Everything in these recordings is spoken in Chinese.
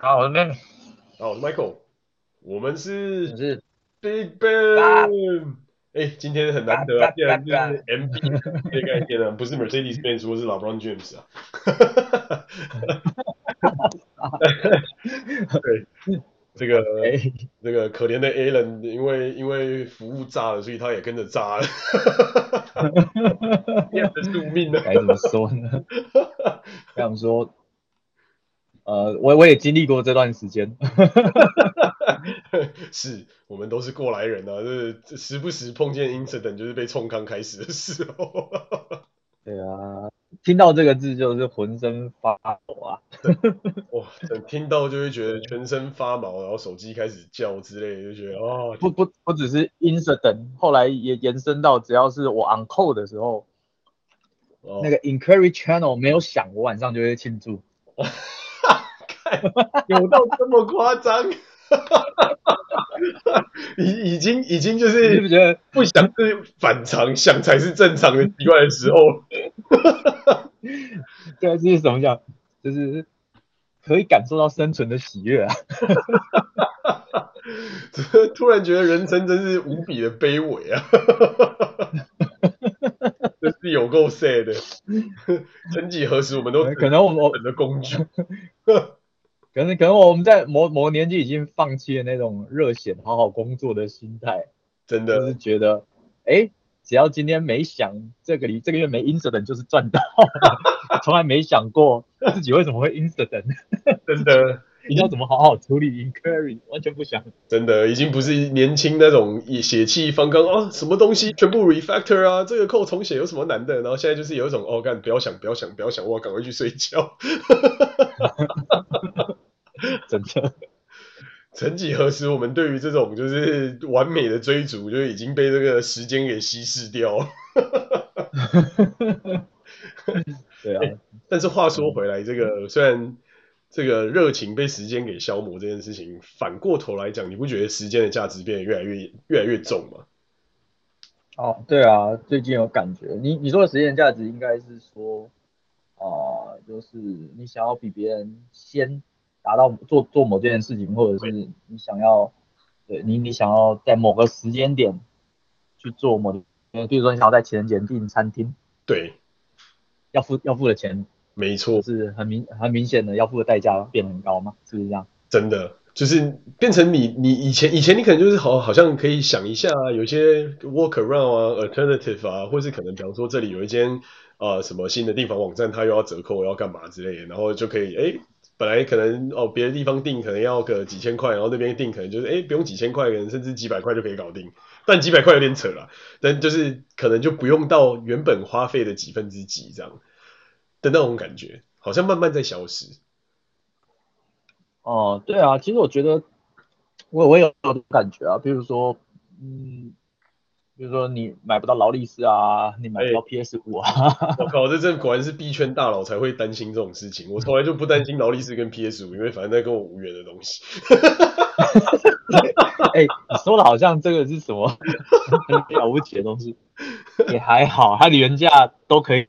好，我是是 Michael。我们是，是 Big Ben。哎，今天很难得，竟然就是 MB 这个概念呢，不是 Mercedes Benz，说是 LeBron James 啊。对，这个这个可怜的 Allen，因为因为服务炸了，所以他也跟着炸了。变成宿命了，该怎么说呢？该怎么说？呃，我我也经历过这段时间，是我们都是过来人啊，就是时不时碰见 incident，就是被冲康开始的时候。对啊，听到这个字就是浑身发抖啊！哇，听到就会觉得全身发毛，然后手机开始叫之类的，就觉得哦，不不不只是 incident，后来也延伸到只要是我 on call 的时候，哦、那个 inquiry channel 没有响，我晚上就会庆祝。有到这么夸张？已已经已经就是，不是觉得不想是反常，想才是正常的奇怪的时候。对，这是什么讲？就是可以感受到生存的喜悦啊！突然觉得人生真是无比的卑微啊！这是有够 sad 的。曾几何时，我们都可能我们的工具。可能可能我们在某某年纪已经放弃了那种热血好好工作的心态，真的。就是觉得，哎，只要今天没想这个里这个月没 incident 就是赚到，从来没想过自己为什么会 incident，真的，你要怎么好好处理？inquiry，完全不想，真的已经不是年轻那种血气方刚啊，什么东西全部 refactor 啊，这个 code 重写有什么难的，然后现在就是有一种哦干不要想不要想不要想，我要赶快去睡觉。真的，曾几何时，我们对于这种就是完美的追逐，就已经被这个时间给稀释掉。了。对啊、欸，但是话说回来，这个虽然这个热情被时间给消磨这件事情，反过头来讲，你不觉得时间的价值变得越来越越来越重吗？哦，对啊，最近有感觉。你你说的时间价值，应该是说，啊、呃，就是你想要比别人先。达到做做某件事情，或者是你想要，对你你想要在某个时间点去做某，比如说你想要在情人节订餐厅，对，要付要付的钱，没错，是很明很明显的要付的代价变得很高嘛？是不是这样？真的就是变成你你以前以前你可能就是好好像可以想一下啊，有些 work around 啊，alternative 啊，或是可能比方说这里有一间呃什么新的订房网站，它又要折扣要干嘛之类的，然后就可以哎。本来可能哦，别的地方订可能要个几千块，然后那边订可能就是哎，不用几千块，可能甚至几百块就可以搞定。但几百块有点扯了，但就是可能就不用到原本花费的几分之几这样的那种感觉，好像慢慢在消失。哦，对啊，其实我觉得我我有有感觉啊，比如说嗯。比如说你买不到劳力士啊，你买不到 PS 五啊，我、欸、靠，这这果然是币圈大佬才会担心这种事情。我从来就不担心劳力士跟 PS 五，因为反正那跟我无缘的东西。哎、欸，你说的好像这个是什么 很了不起的东西，也还好，它的原价都可以，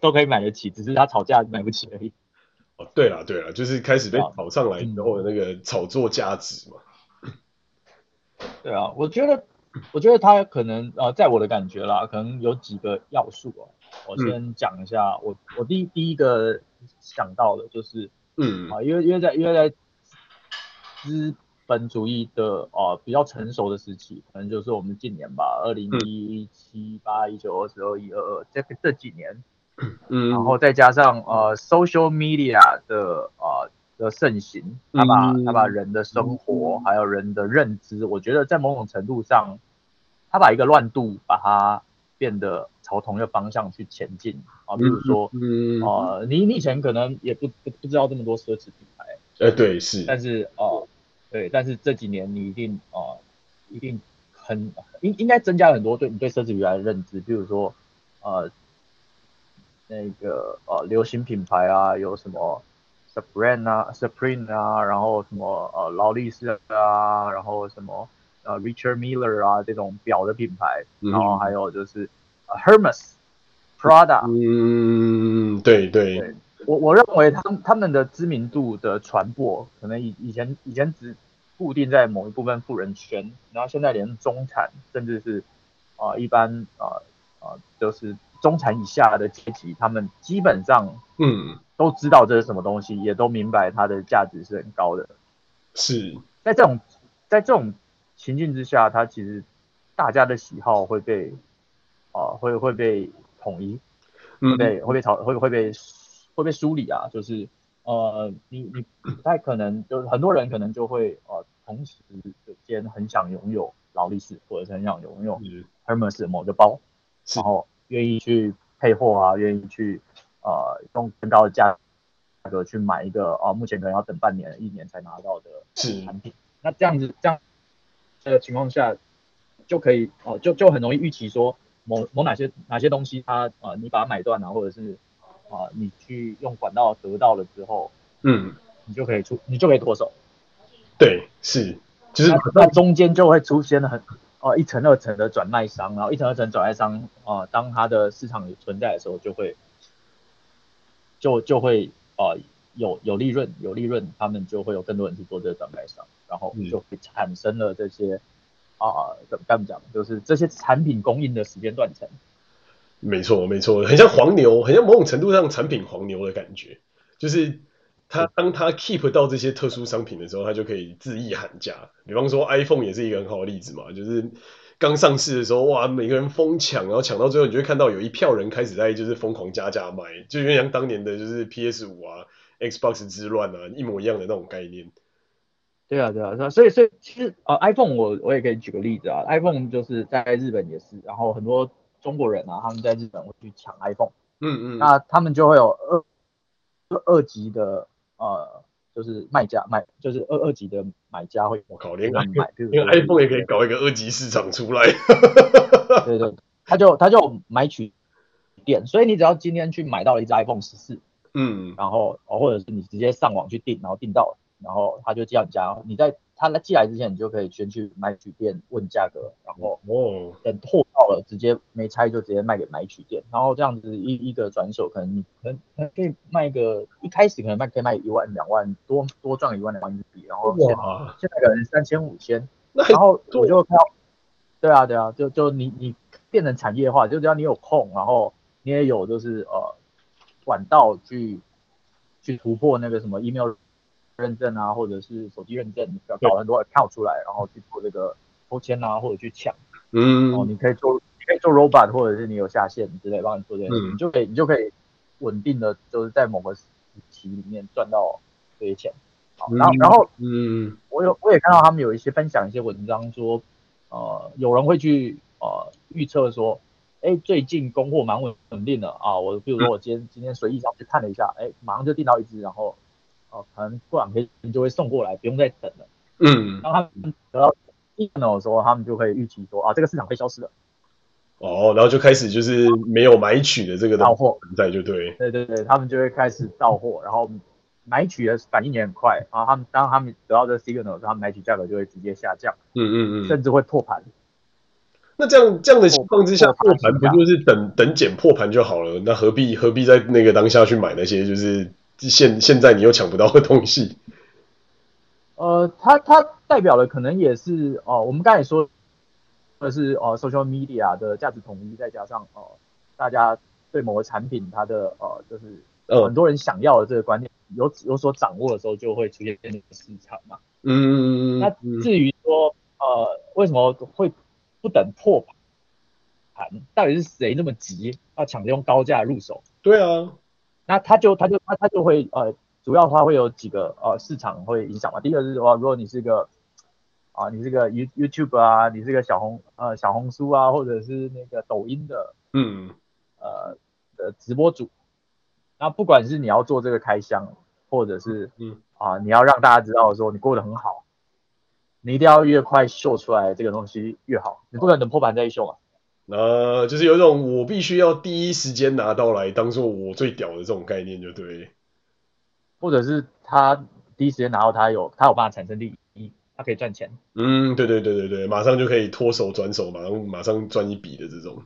都可以买得起，只是他炒价买不起而已。哦，对了对了，就是开始被炒上来之后的那个炒作价值嘛。对啊，我觉得。我觉得他可能呃，在我的感觉啦，可能有几个要素哦。我先讲一下，我我第一第一个想到的就是，嗯啊，因为因为在因为在资本主义的呃比较成熟的时期，可能就是我们近年吧，二零一七八一九二十二一二二这这几年，嗯，然后再加上呃 social media 的呃。的盛行，他把他把人的生活还有人的认知，我觉得在某种程度上，他把一个乱度把它变得朝同一个方向去前进。啊。比如说，呃，你你以前可能也不不不知道这么多奢侈品牌，呃，对，是，但是哦，对，但是这几年你一定啊，一定很应应该增加很多对你对奢侈品牌的认知，比如说呃，那个呃流行品牌啊，有什么？Supreme 啊，Supreme 啊，然后什么呃劳力士啊，然后什么呃 Richard Miller 啊这种表的品牌，嗯、然后还有就是、呃、Hermes、Prada，嗯，对对，对我我认为他们他们的知名度的传播，可能以以前以前只固定在某一部分富人圈，然后现在连中产，甚至是啊、呃、一般啊啊就是中产以下的阶级，他们基本上嗯都知道这是什么东西，嗯、也都明白它的价值是很高的。是在这种在这种情境之下，它其实大家的喜好会被啊、呃、会会被统一，会被、嗯、会被讨会会被会被梳理啊，就是呃你你不太可能，就是很多人可能就会呃。同时间很想拥有劳力士，或者是很想拥有 Hermes 的某个包，然后愿意去配货啊，愿意去呃用更高的价格去买一个啊、呃，目前可能要等半年、一年才拿到的产品。那这样子这样的情况下，就可以哦、呃，就就很容易预期说某某哪些哪些东西它，它呃你把它买断啊，或者是啊、呃、你去用管道得到了之后，嗯，你就可以出，你就可以脱手。对，是，就是那中间就会出现很哦一层二层的转卖商，然后一层二层转卖商啊、呃，当它的市场存在的时候，就会就就会啊、呃、有有利润，有利润，他们就会有更多人去做这个转卖商，然后就会产生了这些啊怎么讲，就是这些产品供应的时间断层。没错，没错，很像黄牛，很像某种程度上产品黄牛的感觉，就是。他当他 keep 到这些特殊商品的时候，他就可以恣意喊价。比方说 iPhone 也是一个很好的例子嘛，就是刚上市的时候，哇，每个人疯抢，然后抢到最后，你就会看到有一票人开始在就是疯狂加价卖，就有点像当年的就是 PS 五啊、Xbox 之乱啊，一模一样的那种概念。对啊，对啊，所以所以其实呃 iPhone 我我也可以举个例子啊，iPhone 就是在日本也是，然后很多中国人啊，他们在日本会去抢 iPhone，嗯嗯，那他们就会有二二级的。呃，就是卖家卖，就是二二级的买家会，我靠，连买，连 iPhone 也可以搞一个二级市场出来。对对，他就他就买取点，所以你只要今天去买到了一只 iPhone 十四，嗯，然后哦，或者是你直接上网去订，然后订到了，然后他就寄到你家，你在。他来寄来之前，你就可以先去买取店问价格，然后哦，等货到了，直接没拆就直接卖给买取店，然后这样子一一个转手，可能你可能可以卖个一开始可能卖可以卖一万两万多多赚一万两万日币，然后现现在可能三千五千，然后我就看到，对啊对啊，就就你你变成产业化，就只要你有空，然后你也有就是呃管道去去突破那个什么 email。认证啊，或者是手机认证，要搞很多 account 出来，然后去做这个抽签啊，或者去抢。嗯，然后你可以做，你可以做 robot，或者是你有下线之类，帮你做这些事情，嗯，你就可以，你就可以稳定的，就是在某个时期里面赚到这些钱。好，然后，然后，嗯，我有，我也看到他们有一些分享一些文章说，呃，有人会去呃预测说，哎，最近供货蛮稳稳定的啊，我比如说我今天今天随意上去看了一下，哎，马上就订到一只，然后。哦，可能过两天就会送过来，不用再等了。嗯，当他们得到 signal 的时候，他们就可以预期说啊，这个市场会消失了。哦，然后就开始就是没有买取的这个到货在就对。对对对，他们就会开始到货，然后买取的反应也很快。然后他们当他们得到这个 signal 的时候，他们买取价格就会直接下降。嗯嗯嗯，甚至会破盘。那这样这样的情况之下，破盘不就是等等减破盘就好了？那何必何必在那个当下去买那些就是？现现在你又抢不到的东西，呃，它它代表的可能也是哦、呃，我们刚才说的是呃，social media 的价值统一，再加上哦、呃，大家对某个产品它的呃，就是很多人想要的这个观念有有所掌握的时候，就会出现那个市场嘛。嗯，那至于说呃，为什么会不等破盘，到底是谁那么急要抢着用高价入手？对啊。那他就他就他他就会呃，主要他会有几个呃市场会影响嘛。第一个是说，如果你是个啊，你是个 You YouTube 啊，你是个小红呃小红书啊，或者是那个抖音的嗯呃的直播主，那不管是你要做这个开箱，或者是嗯啊你要让大家知道说你过得很好，你一定要越快秀出来这个东西越好，你不可能等破盘再秀嘛。呃，就是有一种我必须要第一时间拿到来当做我最屌的这种概念，就对。或者是他第一时间拿到，他有他有办法产生利益，他可以赚钱。嗯，对对对对对，马上就可以脱手转手，马上马上赚一笔的这种。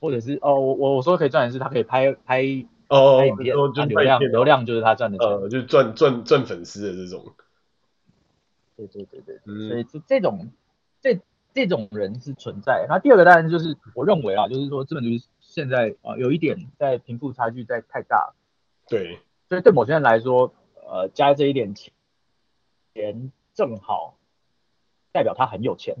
或者是哦，我我说可以赚钱是，他可以拍拍哦，就流量流量就是他赚的钱，呃，就赚赚赚粉丝的这种。对对对对，嗯、所以这这种这这种人是存在。那第二个当然就是我认为啊，就是说资本主义现在啊有一点在贫富差距在太大。对，所以对某些人来说，呃，加这一点钱，钱正好代表他很有钱，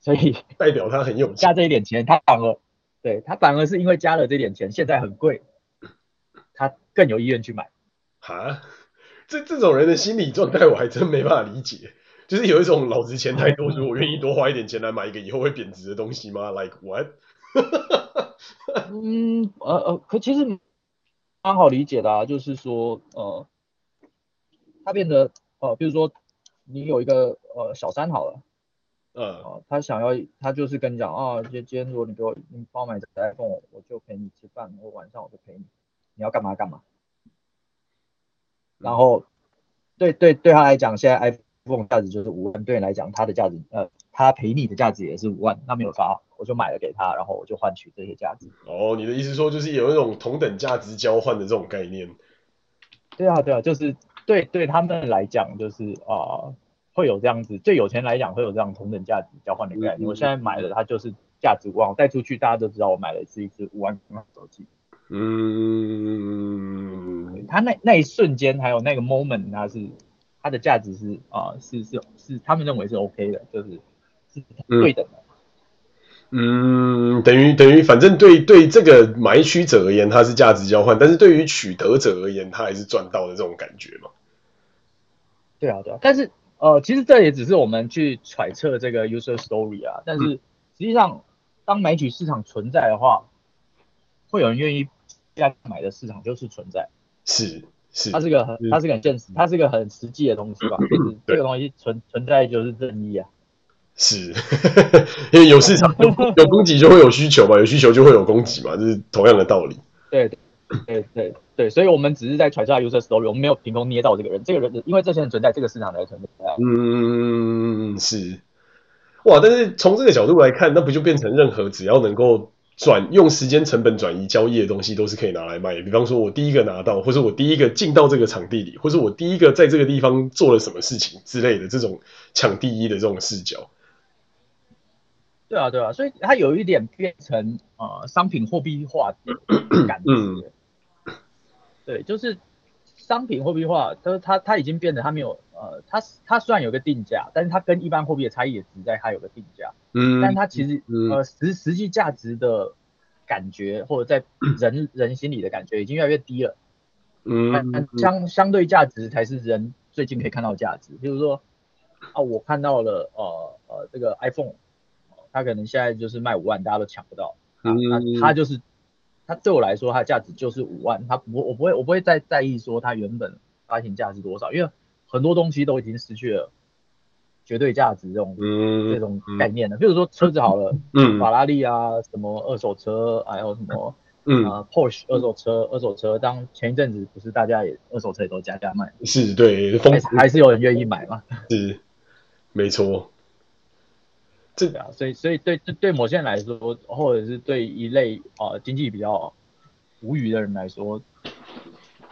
所以 代表他很有钱。加这一点钱，他反而对他反而是因为加了这点钱，现在很贵，他更有意愿去买。哈？这这种人的心理状态我还真没办法理解，就是有一种老子钱太多，所以我愿意多花一点钱来买一个以后会贬值的东西吗？Like what？嗯，呃呃，可其实蛮好理解的啊，就是说，呃，他变得，呃，比如说你有一个呃小三好了，嗯、呃，他想要，他就是跟你讲啊，今今天如果你给我，你帮我买这 iPhone，我就陪你吃饭，我晚上我就陪你，你要干嘛干嘛。然后，对对对他来讲，现在 iPhone 价值就是五万，对你来讲，它的价值，呃，它赔你的价值也是五万，那没有差，我就买了给他，然后我就换取这些价值。哦，你的意思说就是有一种同等价值交换的这种概念？对啊，对啊，就是对对他们来讲，就是啊、呃，会有这样子，对有钱人来讲会有这样同等价值交换的概念。嗯、我现在买了，它就是价值五万，我带出去大家都知道我买的是一只五万块手机。嗯，他那那一瞬间还有那个 moment，它是它的价值是啊、呃、是是是他们认为是 OK 的，就是是对等的。嗯，等于等于反正对对这个买取者而言，它是价值交换，但是对于取得者而言，他还是赚到的这种感觉嘛。对啊对啊，但是呃其实这也只是我们去揣测这个 user story 啊，但是实际上当买取市场存在的话，会有人愿意。要买的市场就是存在，是是，它是个很它是个很现实，它是个很实际的东西吧？就是这个东西存存在就是正义啊。是，因为有市场有有供给就会有需求嘛，有需求就会有供给嘛，这是同样的道理。对对对对对，所以我们只是在揣测 user story，我们没有凭空捏造这个人，这个人因为这些人存在，这个市场才存在。嗯，是。哇，但是从这个角度来看，那不就变成任何只要能够。转用时间成本转移交易的东西都是可以拿来卖的，比方说我第一个拿到，或是我第一个进到这个场地里，或是我第一个在这个地方做了什么事情之类的这种抢第一的这种视角。对啊，对啊，所以它有一点变成呃商品货币化的感觉。嗯，对，就是商品货币化，它它它已经变得它没有呃，它它虽然有个定价，但是它跟一般货币的差异也只在它有个定价。嗯，但它其实、嗯、呃实实际价值的感觉，或者在人人心里的感觉已经越来越低了。嗯，但相相对价值才是人最近可以看到的价值。比如说啊，我看到了呃呃这个 iPhone，它可能现在就是卖五万，大家都抢不到。啊，那它就是它对我来说，它的价值就是五万。它不我不会我不会再在意说它原本发行价是多少，因为很多东西都已经失去了。绝对价值这种、嗯、这种概念了，比如说车子好了，嗯，法拉利啊，什么二手车，还有什么，嗯啊，Porsche 二手车，二手车，当前一阵子不是大家也二手车也都加价卖，是对，还是还是有人愿意买嘛？是，没错，这个啊，所以所以对对对某些人来说，或者是对一类啊、经济比较无语的人来说，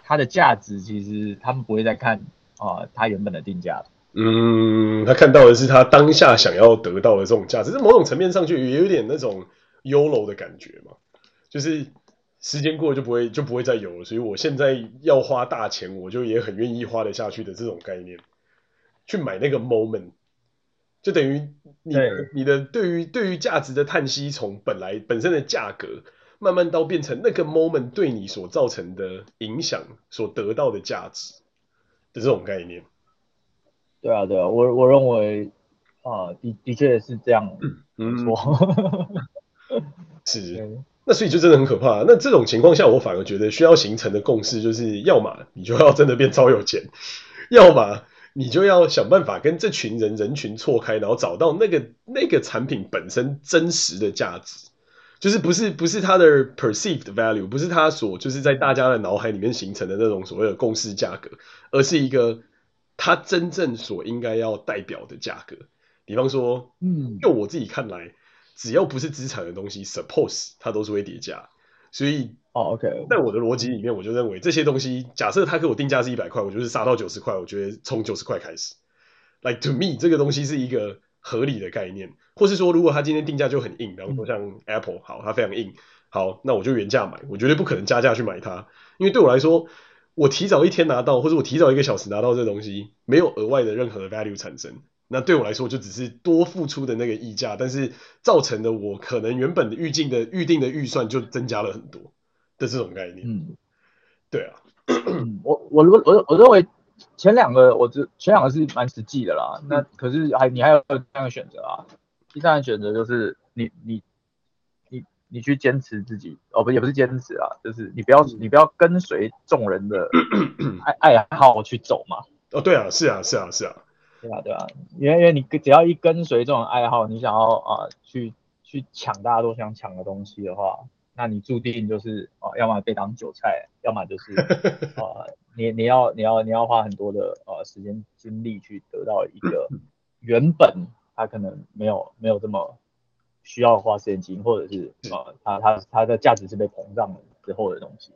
它的价值其实他们不会再看啊、它原本的定价。嗯，他看到的是他当下想要得到的这种价值，这某种层面上去也有点那种 YOLO 的感觉嘛，就是时间过了就不会就不会再有了，所以我现在要花大钱，我就也很愿意花得下去的这种概念，去买那个 moment，就等于你你的对于对于价值的叹息，从本来本身的价格，慢慢到变成那个 moment 对你所造成的影响所得到的价值的这种概念。对啊，对啊，我我认为啊，的的确是这样，没错，是，那所以就真的很可怕。那这种情况下，我反而觉得需要形成的共识就是，要么你就要真的变超有钱，要么你就要想办法跟这群人人群错开，然后找到那个那个产品本身真实的价值，就是不是不是它的 perceived value，不是它所就是在大家的脑海里面形成的那种所谓的共识价格，而是一个。它真正所应该要代表的价格，比方说，嗯，就我自己看来，只要不是资产的东西，suppose 它都是会叠加。所以哦，OK，在我的逻辑里面，我就认为这些东西，假设他给我定价是一百块，我就是杀到九十块，我觉得从九十块开始。Like to me，这个东西是一个合理的概念，或是说，如果他今天定价就很硬，比方说像 Apple，好，它非常硬，好，那我就原价买，我绝对不可能加价去买它，因为对我来说，我提早一天拿到，或者我提早一个小时拿到这东西，没有额外的任何的 value 产生，那对我来说就只是多付出的那个溢价，但是造成的我可能原本的预定的预定的预算就增加了很多的这种概念。嗯，对啊，我我我我我认为。前两个我这前两个是蛮实际的啦，那可是还你还有第三个选择啊，第三个选择就是你你你你去坚持自己哦不也不是坚持啊，就是你不要你不要跟随众人的 爱爱好去走嘛。哦对啊是啊是啊是啊，对啊对啊，因为因为你只要一跟随这种爱好，你想要啊去去抢大家都想抢的东西的话，那你注定就是啊要么被当韭菜，要么就是啊。你你要你要你要花很多的呃时间精力去得到一个 原本他可能没有没有这么需要花时间精，或者是呃他他他的价值是被膨胀了之后的东西。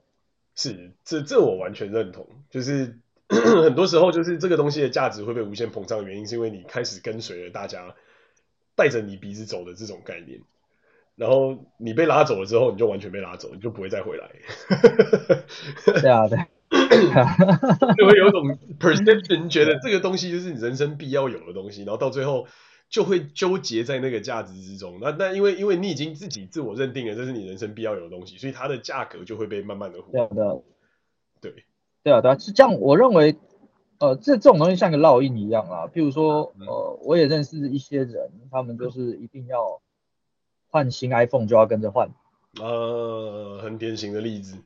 是，这这我完全认同。就是 很多时候就是这个东西的价值会被无限膨胀的原因，是因为你开始跟随了大家带着你鼻子走的这种概念，然后你被拉走了之后，你就完全被拉走，你就不会再回来。对啊，对。就会有种 perception，觉得这个东西就是你人生必要有的东西，然后到最后就会纠结在那个价值之中。那那因为因为你已经自己自我认定了这是你人生必要有的东西，所以它的价格就会被慢慢的对对对对啊，对，是这样。我认为呃这这种东西像个烙印一样啊。譬如说呃我也认识一些人，他们就是一定要换新 iPhone 就要跟着换。呃，很典型的例子。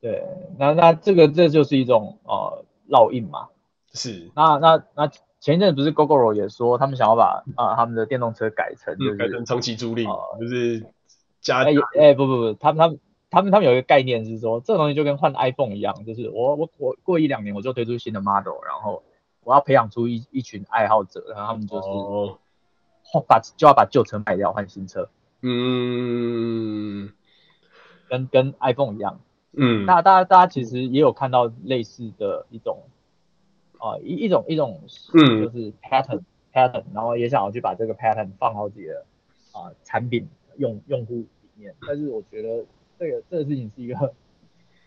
对，那那这个这就是一种呃烙印嘛。是。那那那前一阵不是 Gogoro 也说他们想要把啊、呃、他们的电动车改成就是、嗯、改成长期租赁、呃，就是加。哎哎不不不，他们他们他们他们有一个概念是说，这个东西就跟换 iPhone 一样，就是我我我过一两年我就推出新的 model，然后我要培养出一一群爱好者，然后他们就是把、哦、就要把旧车卖掉换新车。嗯。跟跟 iPhone 一样。嗯，那大家大家其实也有看到类似的一种啊一、呃、一种一种嗯就是 pattern、嗯、pattern，然后也想要去把这个 pattern 放到自己的啊、呃、产品用用户里面，但是我觉得这个这个事情是一个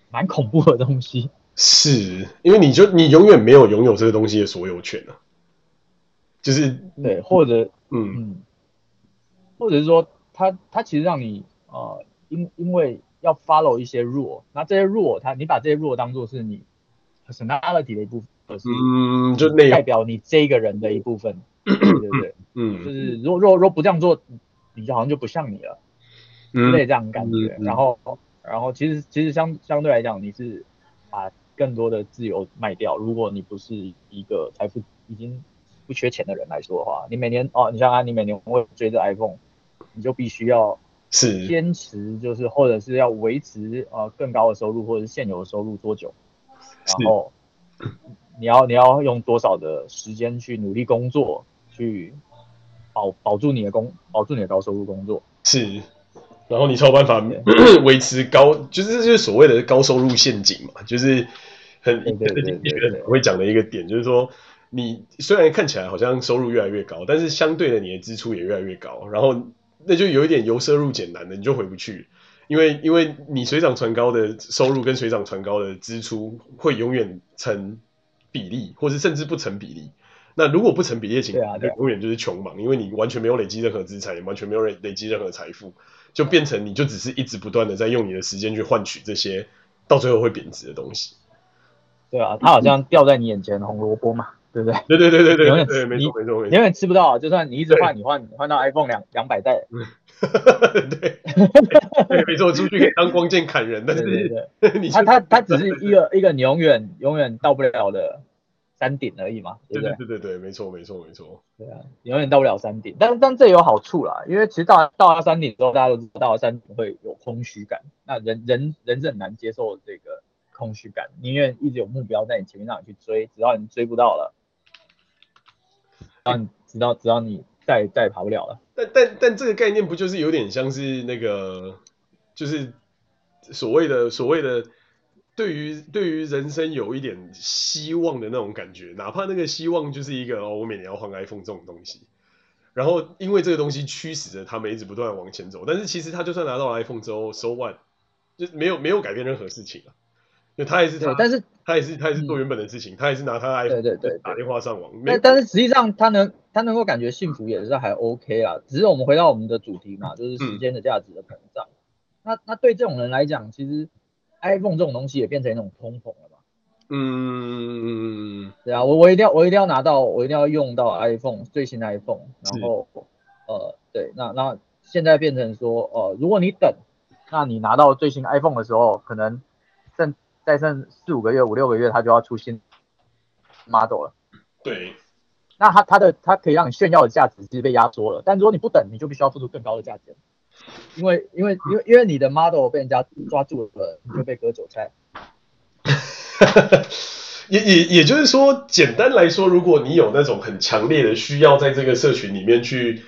蛮恐怖的东西，是因为你就你永远没有拥有这个东西的所有权啊，就是对，或者嗯嗯，或者是说他他其实让你啊、呃、因因为。要 follow 一些 rule，那这些 rule，它你把这些 rule 当做是你 personality 的一部分，嗯，就代表你这个人的一部分，对对对，嗯，就是如果如果如果不这样做，你就好像就不像你了，嗯，类这样感觉。然后然后其实其实相相对来讲，你是把更多的自由卖掉。如果你不是一个财富已经不缺钱的人来说的话，你每年哦，你像啊，你每年会追着 iPhone，你就必须要。是坚持就是，或者是要维持呃更高的收入，或者是现有的收入多久？然后你要你要用多少的时间去努力工作，去保保住你的工，保住你的高收入工作。是，然后你才有办法 维持高，就是这就是所谓的高收入陷阱嘛，就是很对对对对对对我会讲的一个点，就是说你虽然看起来好像收入越来越高，但是相对的你的支出也越来越高，然后。那就有一点由奢入俭难的，你就回不去，因为因为你水涨船高的收入跟水涨船高的支出会永远成比例，或是甚至不成比例。那如果不成比例的情况，永远就是穷忙，因为你完全没有累积任何资产，也完全没有累累积任何财富，就变成你就只是一直不断的在用你的时间去换取这些到最后会贬值的东西。对啊，它好像掉在你眼前的红萝卜嘛。对不对？对对对对对，永远对，没错没错没错，永远吃不到，就算你一直换，你换你换到 iPhone 两两百代，对，对，没错，出去可以当光剑砍人，但是对对对，他他他只是一个一个你永远永远到不了的山顶而已嘛，对对？对对对，没错没错没错，对啊，永远到不了山顶，但但这有好处啦，因为其实到到了山顶之后，大家都知道到了山顶会有空虚感，那人人人是很难接受这个空虚感，宁愿一直有目标在你前面让你去追，直到你追不到了。啊，你知道，只要你再再也跑不了了。但但但这个概念不就是有点像是那个，就是所谓的所谓的对于对于人生有一点希望的那种感觉，哪怕那个希望就是一个哦，我每年要换 iPhone 这种东西。然后因为这个东西驱使着他们一直不断往前走，但是其实他就算拿到了 iPhone 之后，so what，就没有没有改变任何事情啊。就他也是他，但是他也是他也是做原本的事情，嗯、他也是拿他的 iPhone 对对对打电话上网。但但是实际上他能他能够感觉幸福也是还 OK 啊。只是我们回到我们的主题嘛，就是时间的价值的膨胀。嗯、那那对这种人来讲，其实 iPhone 这种东西也变成一种通膨了嘛。嗯，对啊，我我一定要我一定要拿到我一定要用到 iPhone 最新的 iPhone，然后呃对，那那现在变成说呃如果你等，那你拿到最新 iPhone 的时候，可能剩再剩四五个月五六个月，他就要出新 model 了。对，那他他的他可以让你炫耀的价值其实被压缩了，但如果你不等，你就必须要付出更高的价钱，因为因为因为因为你的 model 被人家抓住了，你就被割韭菜。也也也就是说，简单来说，如果你有那种很强烈的需要，在这个社群里面去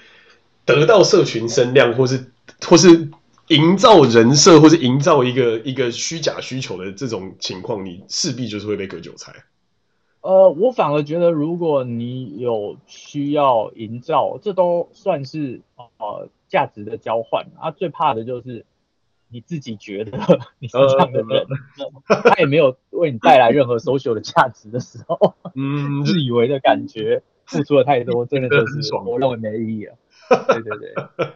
得到社群声量，或是或是营造人设，或是营造一个一个虚假需求的这种情况，你势必就是会被割韭菜。呃，我反而觉得，如果你有需要营造，这都算是呃价值的交换啊。最怕的就是。你自己觉得 你是这样的人，呃、他也没有为你带来任何 social 的价值的时候，嗯，自以为的感觉，付出了太多，真的就是我认为没意义了。对对对，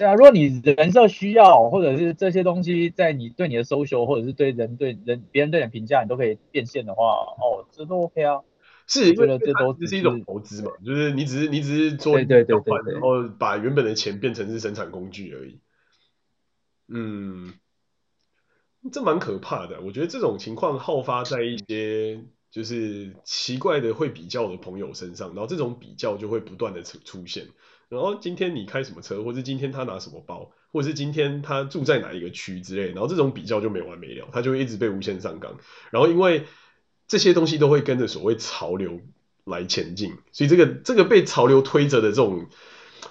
对啊，如果你人设需要，或者是这些东西在你对你的 social，或者是对人对人别人对你的评价，你都可以变现的话，哦，这都 OK 啊。是，觉得这都只是一种投资嘛，就是你只是你只是做对对对对，然后把原本的钱变成是生产工具而已。嗯，这蛮可怕的。我觉得这种情况好发在一些就是奇怪的会比较的朋友身上，然后这种比较就会不断的出出现。然后今天你开什么车，或是今天他拿什么包，或者是今天他住在哪一个区之类，然后这种比较就没完没了，他就一直被无限上纲。然后因为这些东西都会跟着所谓潮流来前进，所以这个这个被潮流推着的这种。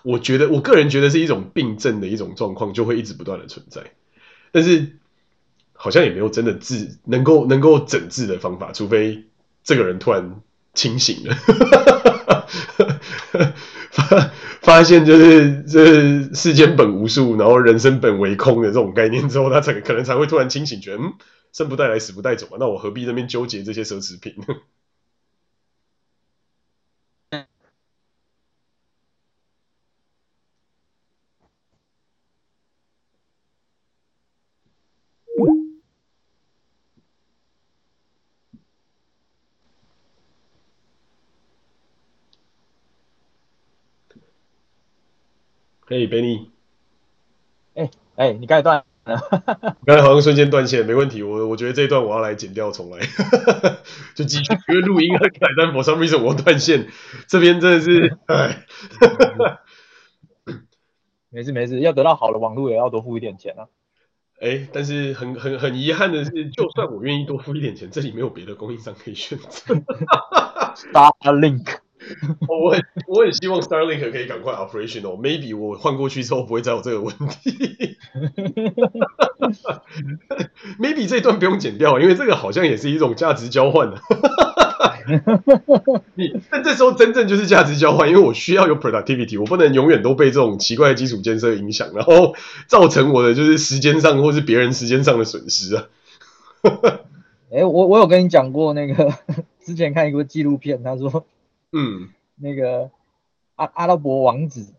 我觉得，我个人觉得是一种病症的一种状况，就会一直不断的存在。但是好像也没有真的治能够能够整治的方法，除非这个人突然清醒了，发现就是这世间本无数，然后人生本为空的这种概念之后，他才可能才会突然清醒，觉得嗯，生不带来，死不带走嘛，那我何必这边纠结这些奢侈品？嘿，Benny，哎哎，你刚才断了，刚才好像瞬间断线，没问题，我我觉得这一段我要来剪掉重来，就继续，因为录音很简单，for some reason 我断线，这边真的是，哎，没事没事，要得到好的网络也要多付一点钱啊。哎，但是很很很遗憾的是，就算我愿意多付一点钱，这里没有别的供应商可以选择，Starlink。我很我很希望 Starlink 可以赶快 operational。Maybe 我换过去之后不会再有这个问题。Maybe 这一段不用剪掉，因为这个好像也是一种价值交换。你但这时候真正就是价值交换，因为我需要有 productivity，我不能永远都被这种奇怪的基础建设影响，然后造成我的就是时间上或是别人时间上的损失啊。哎，我我有跟你讲过那个之前看一个纪录片，他说。嗯，那个阿阿拉伯王子，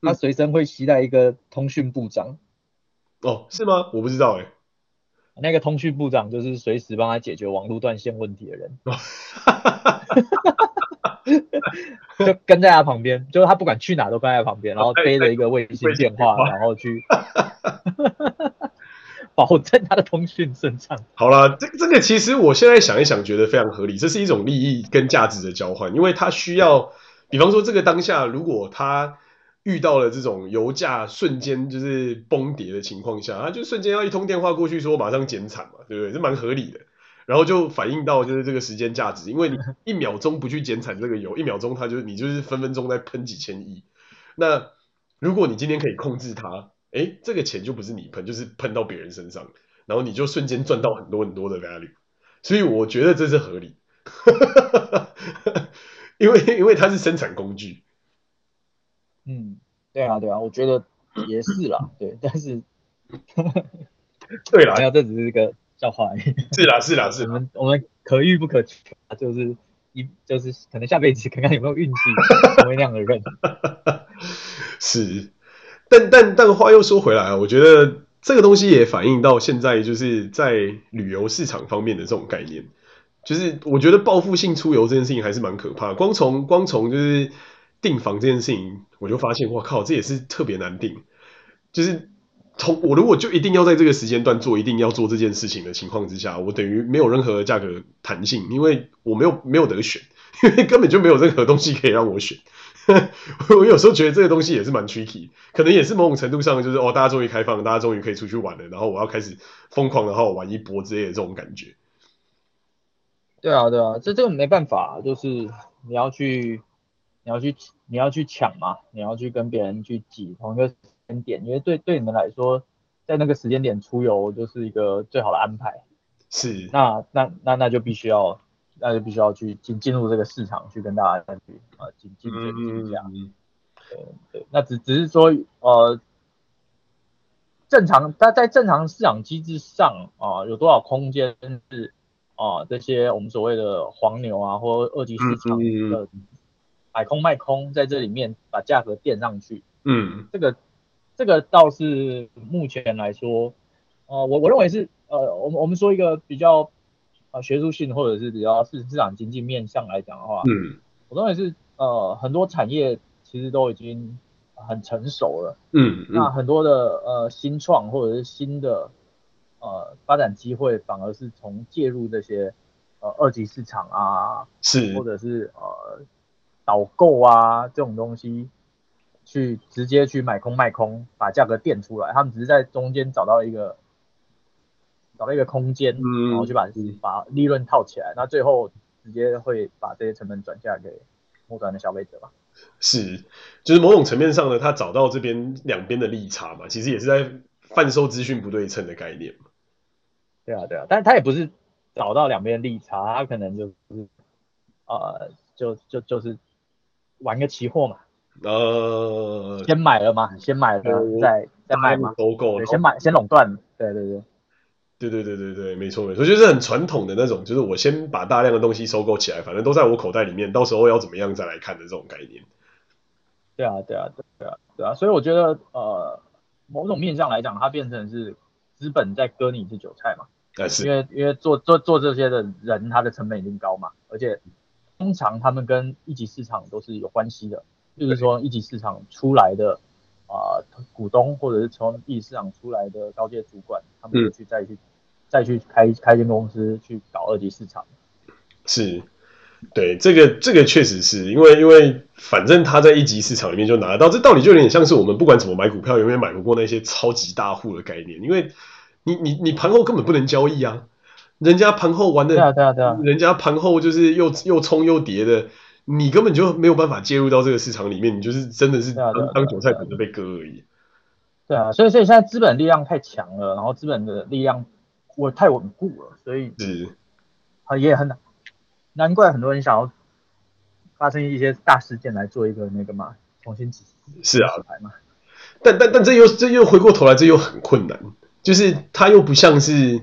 他随身会携带一个通讯部长。哦，是吗？我不知道哎。那个通讯部长就是随时帮他解决网络断线问题的人。就跟在他旁边，就是他不管去哪都跟在他旁边，然后背着一个卫星电话，然后去。保证他的通讯顺畅。好了，这这个其实我现在想一想，觉得非常合理。这是一种利益跟价值的交换，因为他需要，比方说这个当下，如果他遇到了这种油价瞬间就是崩跌的情况下，他就瞬间要一通电话过去说马上减产嘛，对不对？这蛮合理的。然后就反映到就是这个时间价值，因为你 一秒钟不去减产这个油，一秒钟它就你就是分分钟在喷几千亿。那如果你今天可以控制它。哎，这个钱就不是你喷，就是喷到别人身上，然后你就瞬间赚到很多很多的 value。所以我觉得这是合理，因为因为它是生产工具。嗯，对啊，对啊，我觉得也是啦，对，但是，对啦，没有，这只是一个笑话而已。是啦，是啦，是啦。我们我们可遇不可求，就是一就是可能下辈子看看有没有运气成为那样的人。是，但但但话又说回来啊，我觉得这个东西也反映到现在就是在旅游市场方面的这种概念，就是我觉得报复性出游这件事情还是蛮可怕。光从光从就是订房这件事情，我就发现，哇靠，这也是特别难订。就是从我如果就一定要在这个时间段做，一定要做这件事情的情况之下，我等于没有任何价格弹性，因为我没有没有得选，因为根本就没有任何东西可以让我选。我有时候觉得这个东西也是蛮 tricky，可能也是某种程度上就是哦，大家终于开放，大家终于可以出去玩了，然后我要开始疯狂的好好玩一波之类的这种感觉。对啊，对啊，这这个没办法，就是你要去，你要去，你要去抢嘛，你要去跟别人去挤同一个时间点，因为对对你们来说，在那个时间点出游就是一个最好的安排。是。那那那那就必须要。那就必须要去进进入这个市场，去跟大家去啊竞竞争竞价。对对，那只只是说呃，正常它在正常市场机制上啊、呃，有多少空间是啊、呃、这些我们所谓的黄牛啊或二级市场的买空卖空在这里面把价格垫上去。嗯，这个这个倒是目前来说，呃，我我认为是呃，我们我们说一个比较。啊，学术性或者是比较市市场经济面向来讲的话，嗯，我认为是呃很多产业其实都已经很成熟了，嗯，嗯，那很多的呃新创或者是新的呃发展机会，反而是从介入这些呃二级市场啊，是，或者是呃导购啊这种东西，去直接去买空卖空，把价格垫出来，他们只是在中间找到一个。找到一个空间，然后去把把利润套起来，那、嗯、最后直接会把这些成本转嫁给末端的消费者吧。是，就是某种层面上呢，他找到这边两边的利差嘛，其实也是在贩售资讯不对称的概念嘛。对啊，对啊，但是他也不是找到两边的利差，他可能就是呃，就就就是玩个期货嘛。呃，先买了嘛，先买了再再卖嘛，收购，先买先垄断，对对对。对对对对对，没错没错，就是很传统的那种，就是我先把大量的东西收购起来，反正都在我口袋里面，到时候要怎么样再来看的这种概念。对啊对啊对啊对啊，所以我觉得呃，某种面向来讲，它变成是资本在割你一只韭菜嘛。但是因为因为做做做这些的人，他的成本一定高嘛，而且通常他们跟一级市场都是有关系的，就是说一级市场出来的啊、呃、股东，或者是从一级市场出来的高阶主管，他们会去再去。嗯再去开开间公司去搞二级市场，是，对，这个这个确实是因为因为反正他在一级市场里面就拿得到，这道理就有点像是我们不管怎么买股票，永远买不过那些超级大户的概念，因为你你你盘后根本不能交易啊，人家盘后玩的，对啊对啊对啊，人家盘后就是又又冲又跌的，你根本就没有办法介入到这个市场里面，你就是真的是当当韭菜等着被割而已。对啊，所以所以现在资本力量太强了，然后资本的力量。我太稳固了，所以是啊，也很难，难怪很多人想要发生一些大事件来做一个那个嘛，重新洗是啊，但但但这又这又回过头来，这又很困难，就是它又不像是，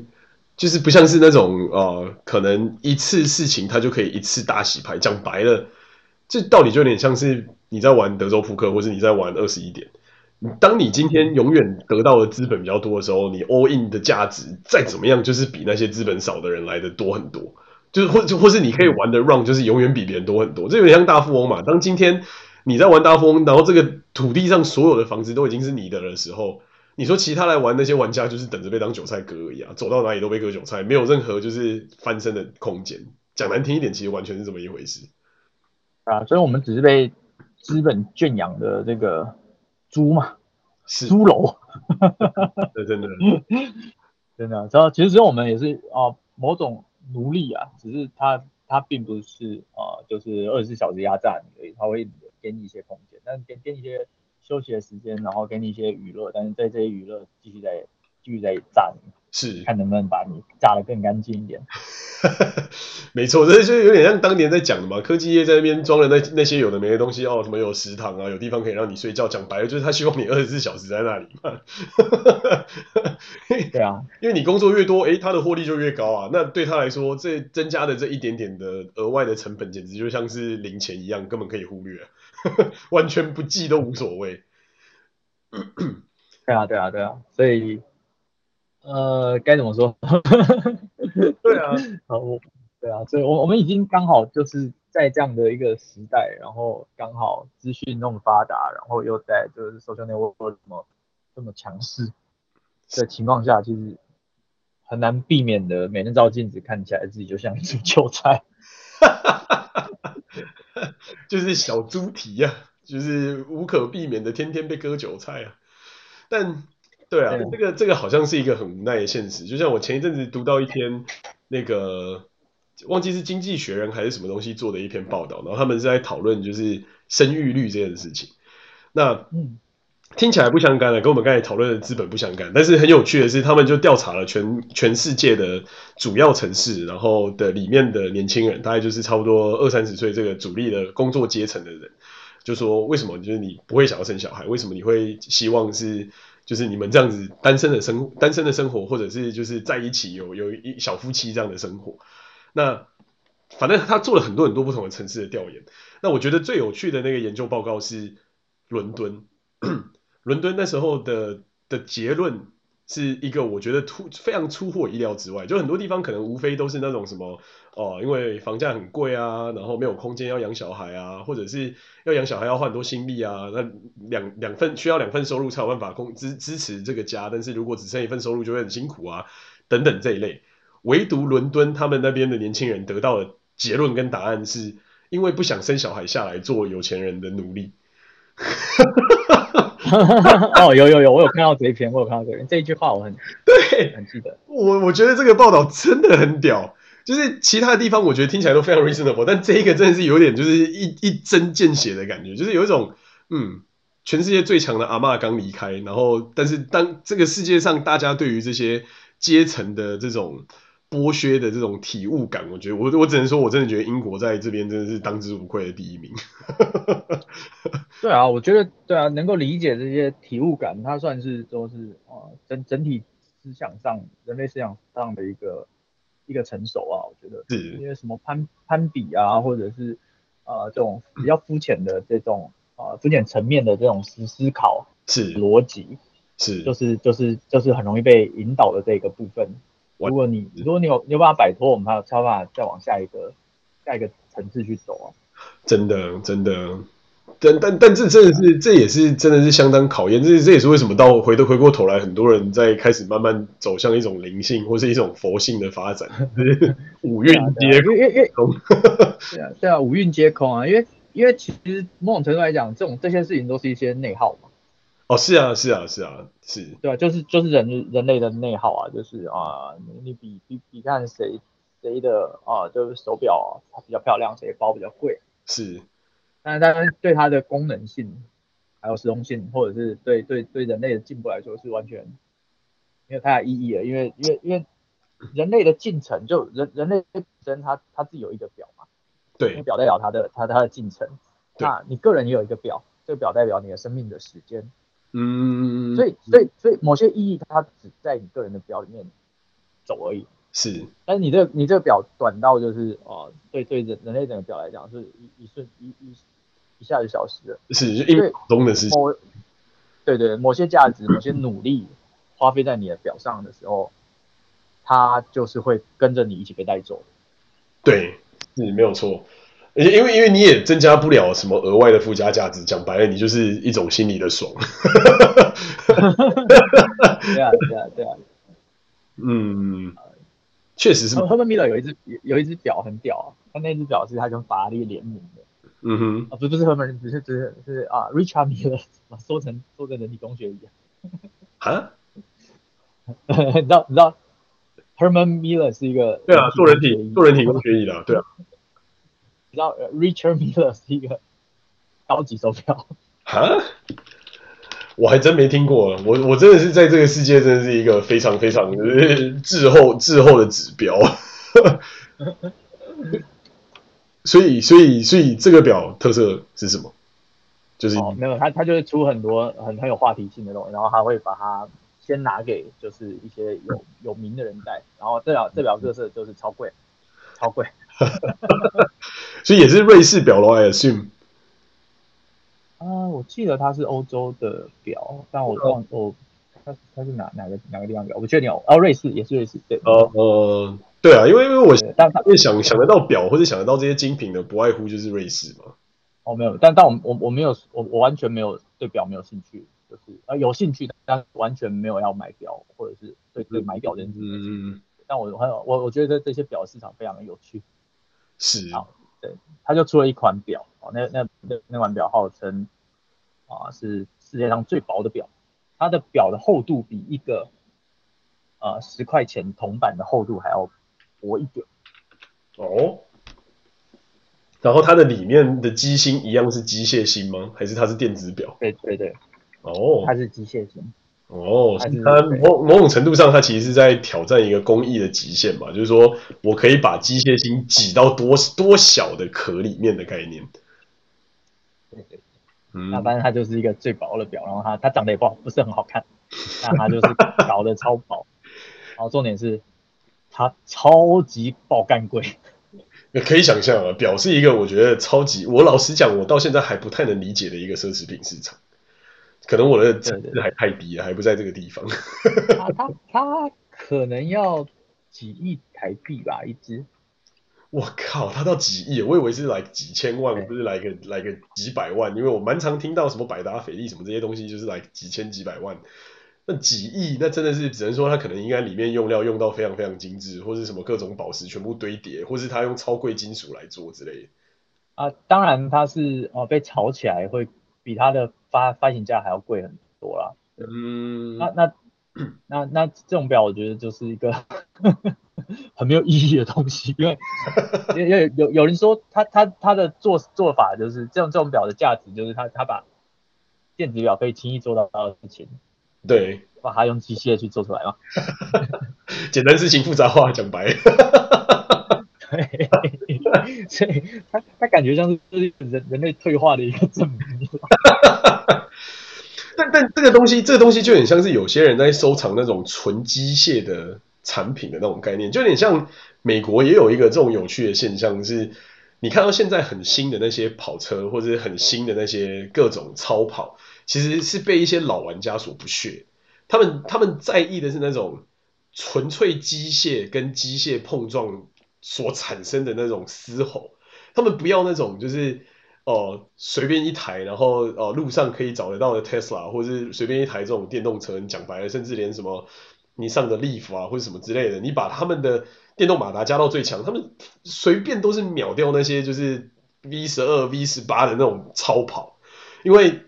就是不像是那种呃，可能一次事情它就可以一次大洗牌。讲白了，这道理就有点像是你在玩德州扑克，或是你在玩二十一点。当你今天永远得到的资本比较多的时候，你 all in 的价值再怎么样，就是比那些资本少的人来的多很多。就是或或是你可以玩的 run，就是永远比别人多很多。这有点像大富翁嘛。当今天你在玩大富翁，然后这个土地上所有的房子都已经是你的的时候，你说其他来玩那些玩家就是等着被当韭菜割而已啊，走到哪里都被割韭菜，没有任何就是翻身的空间。讲难听一点，其实完全是这么一回事。啊，所以我们只是被资本圈养的这个。猪嘛，是猪楼，对，真的，真的，然后其实只有我们也是啊、呃，某种奴隶啊，只是他他并不是啊、呃，就是二十四小时压榨你而已，他会给你一些空间，但给给你一些休息的时间，然后给你一些娱乐，但是在这些娱乐继续在继续在炸你。是，看能不能把你炸得更干净一点。没错，这就有点像当年在讲的嘛，科技业在那边装了那那些有的没的东西哦，什么有食堂啊，有地方可以让你睡觉。讲白了就是他希望你二十四小时在那里嘛。对啊，因为你工作越多，诶，他的获利就越高啊。那对他来说，这增加的这一点点的额外的成本，简直就像是零钱一样，根本可以忽略，完全不记都无所谓。对啊，对啊，对啊，所以。呃，该怎么说？对啊，好，对啊，所以，我我们已经刚好就是在这样的一个时代，然后刚好资讯那么发达，然后又在就是 social network 这么这么强势的情况下，其实很难避免的，每天照镜子看起来自己就像一只韭菜，就是小猪蹄呀，就是无可避免的天天被割韭菜啊，但。对啊，这个这个好像是一个很无奈的现实。就像我前一阵子读到一篇那个忘记是经济学人还是什么东西做的一篇报道，然后他们是在讨论就是生育率这件事情。那听起来不相干的，跟我们刚才讨论的资本不相干。但是很有趣的是，他们就调查了全全世界的主要城市，然后的里面的年轻人，大概就是差不多二三十岁这个主力的工作阶层的人，就说为什么就是你不会想要生小孩？为什么你会希望是？就是你们这样子单身的生单身的生活，或者是就是在一起有有一小夫妻这样的生活，那反正他做了很多很多不同的城市的调研。那我觉得最有趣的那个研究报告是伦敦，伦敦那时候的的结论。是一个我觉得突非常出乎我意料之外，就很多地方可能无非都是那种什么哦，因为房价很贵啊，然后没有空间要养小孩啊，或者是要养小孩要花很多心力啊，那两两份需要两份收入才有办法供支支持这个家，但是如果只剩一份收入就会很辛苦啊，等等这一类。唯独伦敦他们那边的年轻人得到的结论跟答案是因为不想生小孩下来做有钱人的奴隶。哦，有有有，我有看到这一篇，我有看到这一篇，这一句话我很 对，很记得。我我觉得这个报道真的很屌，就是其他的地方我觉得听起来都非常 reasonable，但这一个真的是有点就是一一针见血的感觉，就是有一种嗯，全世界最强的阿嬷刚离开，然后但是当这个世界上大家对于这些阶层的这种。剥削的这种体悟感，我觉得我我只能说，我真的觉得英国在这边真的是当之无愧的第一名。对啊，我觉得对啊，能够理解这些体悟感，它算是都是啊整整体思想上人类思想上的一个一个成熟啊，我觉得是因为什么攀攀比啊，或者是啊这种比较肤浅的这种啊肤浅层面的这种思思考是逻辑是就是就是就是很容易被引导的这个部分。如果你如果你有你有办法摆脱，我们还有超办法再往下一个下一个层次去走啊！真的真的，但但但这真的是这也是真的是相当考验，这这也是为什么到回头回过头来，很多人在开始慢慢走向一种灵性或是一种佛性的发展，五蕴皆空，对啊 对啊，五蕴皆空啊！因为因为其实某种程度来讲，这种这些事情都是一些内耗嘛。哦，是啊，是啊，是啊，是。对啊，就是就是人人类的内耗啊，就是啊，你比比比看谁谁的啊，就是手表啊，它比较漂亮，谁包比较贵。是。但是但是对它的功能性，还有实用性，或者是对对对人类的进步来说，是完全没有太大意义的，因为因为因为人类的进程，就人人类本身它它自己有一个表嘛，对，表代表它的它它的进程。那你个人也有一个表，这个表代表你的生命的时间。嗯，所以所以所以某些意义它只在你个人的表里面走而已。是，但是你这个你这个表短到就是哦，对对人人类整个表来讲是一一瞬一一一下就消失了。是，就一秒钟的事情。对对，某些价值、某些努力花费在你的表上的时候，它就是会跟着你一起被带走。对，是没有错。因为因为你也增加不了什么额外的附加价值，讲白了，你就是一种心理的爽。对啊对啊对啊。嗯，确实是。Herman Miller 有一只有一只表很屌啊，他那只表是他跟法拉利联名的。嗯哼。啊不不是 Herman，只是只是是啊，Richard Miller 说成说成人体工学椅。啊？你知道你知道 Herman Miller 是一个？对啊，做人体做人体工学椅的，对啊。你知道 Richard Miller 是一个高级手表？哈？我还真没听过，我我真的是在这个世界，真的是一个非常非常滞后滞后的指标。所以，所以，所以这个表特色是什么？就是、哦、没有，它它就是出很多很很有话题性的东西，然后他会把它先拿给就是一些有有名的人戴，然后这表这表特色就是超贵，超贵。所以也是瑞士表咯，I assume。啊，我记得它是欧洲的表，但我忘我它它是哪哪个哪个地方表？我不确定哦。哦，瑞士也是瑞士，对。呃呃，对啊，因为因为我但因为想想得到表或者想得到这些精品的，不外乎就是瑞士嘛。哦，没有，但但我我我没有我我完全没有对表没有兴趣，就是呃有兴趣，但完全没有要买表或者是对对买表的人。嗯嗯。但我还有我我觉得这些表市场非常的有趣。是。啊，对，他就出了一款表，哦，那那那那款表号称啊是世界上最薄的表，它的表的厚度比一个啊十块钱铜板的厚度还要薄一点。哦。然后它的里面的机芯一样是机械芯吗？还是它是电子表？对对对，哦，它是机械芯。哦，它某某种程度上，它其实是在挑战一个工艺的极限嘛，就是说我可以把机械芯挤到多多小的壳里面的概念。对对，嗯，那反正它就是一个最薄的表，然后它它长得也不好，不是很好看，那它就是搞的超薄，然后重点是它超级爆干贵。可以想象啊，表是一个我觉得超级，我老实讲，我到现在还不太能理解的一个奢侈品市场。可能我的层次还太低了，还不在这个地方。他他他可能要几亿台币吧，一只。我靠，他到几亿？我以为是来几千万，不是来个来个几百万，因为我蛮常听到什么百达翡丽什么这些东西，就是来几千几百万。那几亿，那真的是只能说他可能应该里面用料用到非常非常精致，或是什么各种宝石全部堆叠，或是他用超贵金属来做之类的。啊，当然他是哦被炒起来会比他的发发行价还要贵很多啦。嗯，那那那那这种表我觉得就是一个 很没有意义的东西，因为因为有有人说他他他的做做法就是这种这种表的价值就是他他把电子表可以轻易做到的事情。对，把它用机械去做出来嘛。简单事情复杂化，讲白。对，所以他他感觉像是就是人人类退化的一个证明。但但这个东西，这个东西就很像是有些人在收藏那种纯机械的产品的那种概念，就有点像美国也有一个这种有趣的现象，是你看到现在很新的那些跑车，或者是很新的那些各种超跑。其实是被一些老玩家所不屑，他们他们在意的是那种纯粹机械跟机械碰撞所产生的那种嘶吼，他们不要那种就是哦、呃、随便一台，然后哦、呃、路上可以找得到的 Tesla，或者是随便一台这种电动车，你讲白了，甚至连什么你上的 Leaf 啊或者什么之类的，你把他们的电动马达加到最强，他们随便都是秒掉那些就是 V 十二、V 十八的那种超跑，因为。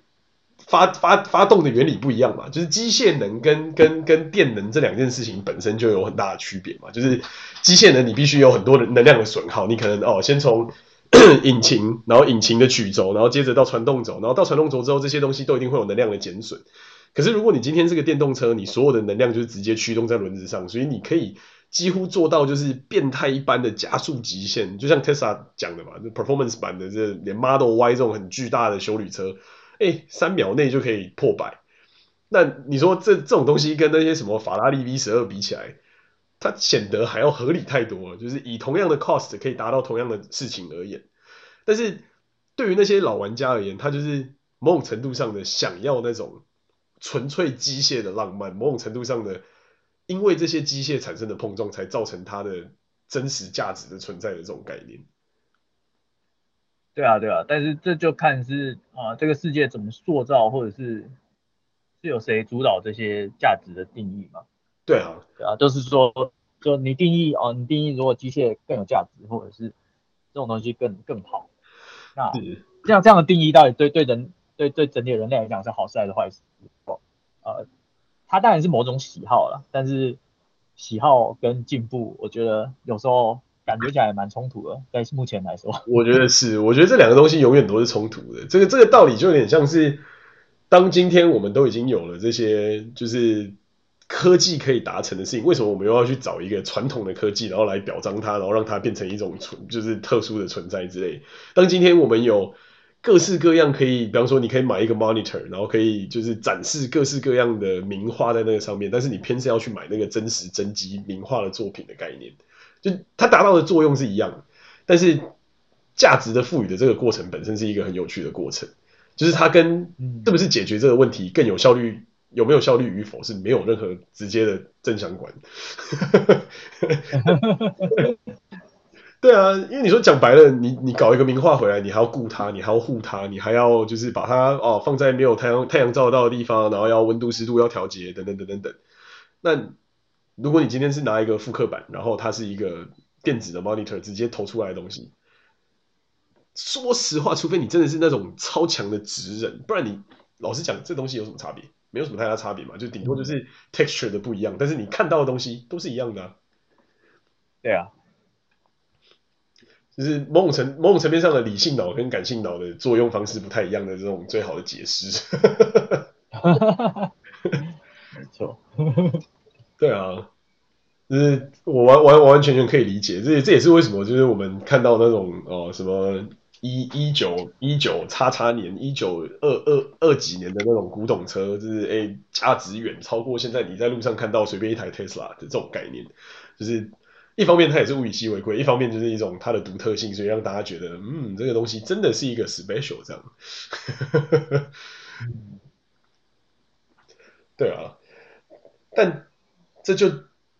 发发发动的原理不一样嘛，就是机械能跟跟跟电能这两件事情本身就有很大的区别嘛。就是机械能你必须有很多的能量的损耗，你可能哦先从 引擎，然后引擎的曲轴，然后接着到传动轴，然后到传动轴之后这些东西都一定会有能量的减损。可是如果你今天是个电动车，你所有的能量就是直接驱动在轮子上，所以你可以几乎做到就是变态一般的加速极限，就像 Tesla 讲的嘛，就 Performance 版的这连 Model Y 这种很巨大的休旅车。哎，三秒内就可以破百，那你说这这种东西跟那些什么法拉利 V 十二比起来，它显得还要合理太多了。就是以同样的 cost 可以达到同样的事情而言，但是对于那些老玩家而言，他就是某种程度上的想要那种纯粹机械的浪漫，某种程度上的因为这些机械产生的碰撞，才造成它的真实价值的存在的这种概念。对啊，对啊，但是这就看是啊，这个世界怎么塑造，或者是是有谁主导这些价值的定义嘛？对啊，对啊，就是说，就你定义哦，你定义如果机械更有价值，或者是这种东西更更好，那这样这样的定义到底对对人对对整体人类来讲是好事还是坏事？哦，呃，它当然是某种喜好了，但是喜好跟进步，我觉得有时候。感觉起来蛮冲突的，在目前来说，我觉得是，我觉得这两个东西永远都是冲突的。这个这个道理就有点像是，当今天我们都已经有了这些，就是科技可以达成的事情，为什么我们又要去找一个传统的科技，然后来表彰它，然后让它变成一种存，就是特殊的存在之类？当今天我们有各式各样可以，比方说你可以买一个 monitor，然后可以就是展示各式各样的名画在那个上面，但是你偏是要去买那个真实真迹名画的作品的概念，就它达到的作用是一样，但是价值的赋予的这个过程本身是一个很有趣的过程，就是它跟是不是解决这个问题更有效率，有没有效率与否是没有任何直接的正相关。对啊，因为你说讲白了，你你搞一个名画回来，你还要顾它，你还要护它，你还要就是把它哦放在没有太阳太阳照得到的地方，然后要温度湿度要调节等等等等等。那如果你今天是拿一个复刻版，然后它是一个电子的 monitor 直接投出来的东西，说实话，除非你真的是那种超强的职人，不然你老实讲，这东西有什么差别？没有什么太大差别嘛，就顶多就是 texture 的不一样，但是你看到的东西都是一样的啊。对啊。就是某种层某种层面上的理性脑跟感性脑的作用方式不太一样的这种最好的解释。没错。对啊，就是我完完完完全全可以理解，这这也是为什么就是我们看到那种哦什么一一九一九叉叉年一九二二二几年的那种古董车，就是哎价值远超过现在你在路上看到随便一台 Tesla 的这种概念，就是。一方面它也是物以稀为贵，一方面就是一种它的独特性，所以让大家觉得，嗯，这个东西真的是一个 special 这样。对啊，但这就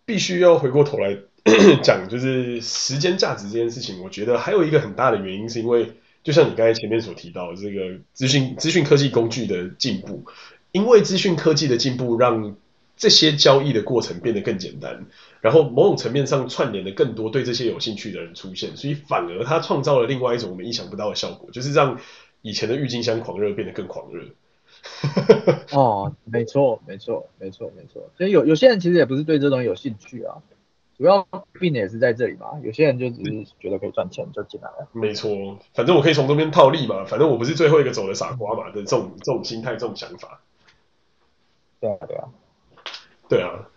必须要回过头来 讲，就是时间价值这件事情。我觉得还有一个很大的原因，是因为就像你刚才前面所提到的，这个资讯资讯科技工具的进步，因为资讯科技的进步，让这些交易的过程变得更简单。然后某种层面上串联了更多对这些有兴趣的人出现，所以反而它创造了另外一种我们意想不到的效果，就是让以前的郁金香狂热变得更狂热。哦，没错，没错，没错，没错。所以有有些人其实也不是对这东西有兴趣啊，主要病也是在这里嘛。有些人就只是觉得可以赚钱就进来了。没错，反正我可以从中间套利嘛，反正我不是最后一个走的傻瓜嘛的这种这种心态、这种想法。对啊，对啊，对啊。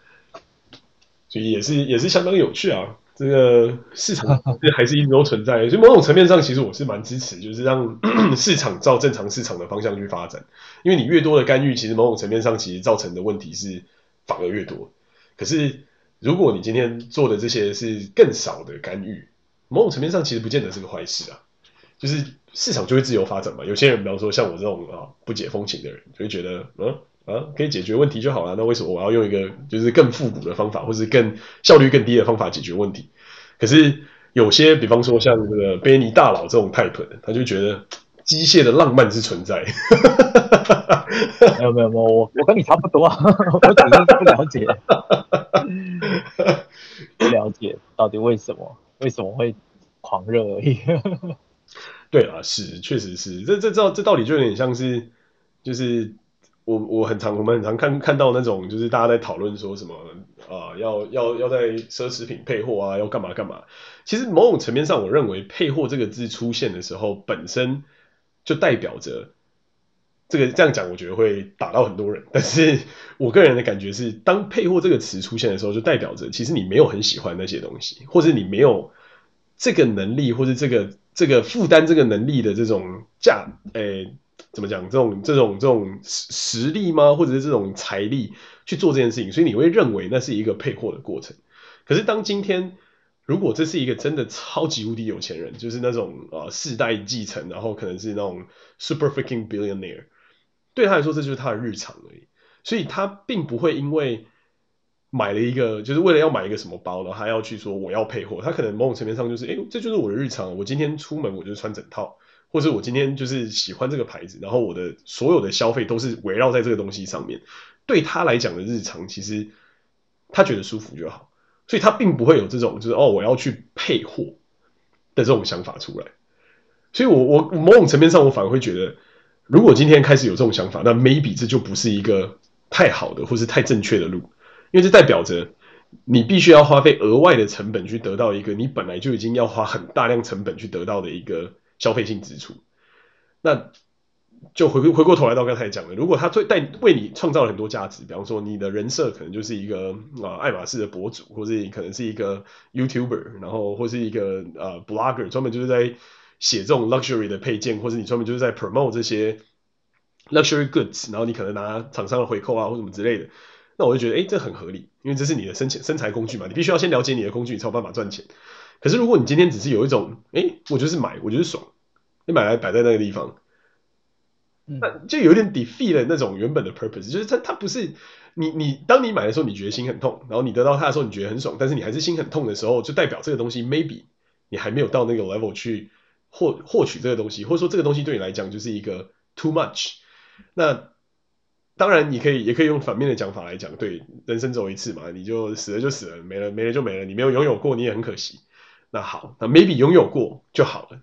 所以也是也是相当有趣啊，这个市场还是一直都存在，所以某种层面上其实我是蛮支持，就是让 市场照正常市场的方向去发展，因为你越多的干预，其实某种层面上其实造成的问题是反而越多。可是如果你今天做的这些是更少的干预，某种层面上其实不见得是个坏事啊，就是市场就会自由发展嘛。有些人比方说像我这种啊不解风情的人，就会觉得嗯。啊，可以解决问题就好了。那为什么我要用一个就是更复古的方法，或是更效率更低的方法解决问题？可是有些，比方说像这个贝尼大佬这种 type 的，他就觉得 机械的浪漫是存在。没有没有没有，我我跟你差不多，我只是不了解，不了解到底为什么为什么会狂热而已。对啊，是确实是，这这这这道理就有点像是就是。我我很常我们很常看看到那种就是大家在讨论说什么啊、要要要在奢侈品配货啊要干嘛干嘛，其实某种层面上我认为配货这个字出现的时候本身就代表着这个这样讲我觉得会打到很多人，但是我个人的感觉是当配货这个词出现的时候就代表着其实你没有很喜欢那些东西，或者你没有这个能力或者这个这个负担这个能力的这种价诶。怎么讲？这种这种这种实实力吗？或者是这种财力去做这件事情？所以你会认为那是一个配货的过程。可是当今天，如果这是一个真的超级无敌有钱人，就是那种啊世代继承，然后可能是那种 super freaking billionaire，对他来说这就是他的日常而已。所以他并不会因为买了一个，就是为了要买一个什么包，然后还要去说我要配货。他可能某种层面上就是，哎，这就是我的日常。我今天出门我就穿整套。或者我今天就是喜欢这个牌子，然后我的所有的消费都是围绕在这个东西上面。对他来讲的日常，其实他觉得舒服就好，所以他并不会有这种就是哦我要去配货的这种想法出来。所以我我某种层面上我反而会觉得，如果今天开始有这种想法，那 maybe 这就不是一个太好的或是太正确的路，因为这代表着你必须要花费额外的成本去得到一个你本来就已经要花很大量成本去得到的一个。消费性支出，那就回回过头来到刚才讲的，如果他对带为你创造了很多价值，比方说你的人设可能就是一个啊爱马仕的博主，或者你可能是一个 YouTuber，然后或是一个呃 Blogger，专门就是在写这种 luxury 的配件，或者你专门就是在 promote 这些 luxury goods，然后你可能拿厂商的回扣啊或什么之类的，那我就觉得哎这很合理，因为这是你的生钱生财工具嘛，你必须要先了解你的工具，你才有办法赚钱。可是如果你今天只是有一种哎我就是买我就是爽，你买来摆在那个地方。那就有点 defeat 了那种原本的 purpose，就是它它不是你你当你买的时候你觉得心很痛，然后你得到它的时候你觉得很爽，但是你还是心很痛的时候，就代表这个东西 maybe 你还没有到那个 level 去获获取这个东西，或者说这个东西对你来讲就是一个 too much。那当然你可以也可以用反面的讲法来讲，对，人生只有一次嘛，你就死了就死了，没了没了就没了，你没有拥有过你也很可惜。那好，那 maybe 拥有过就好了。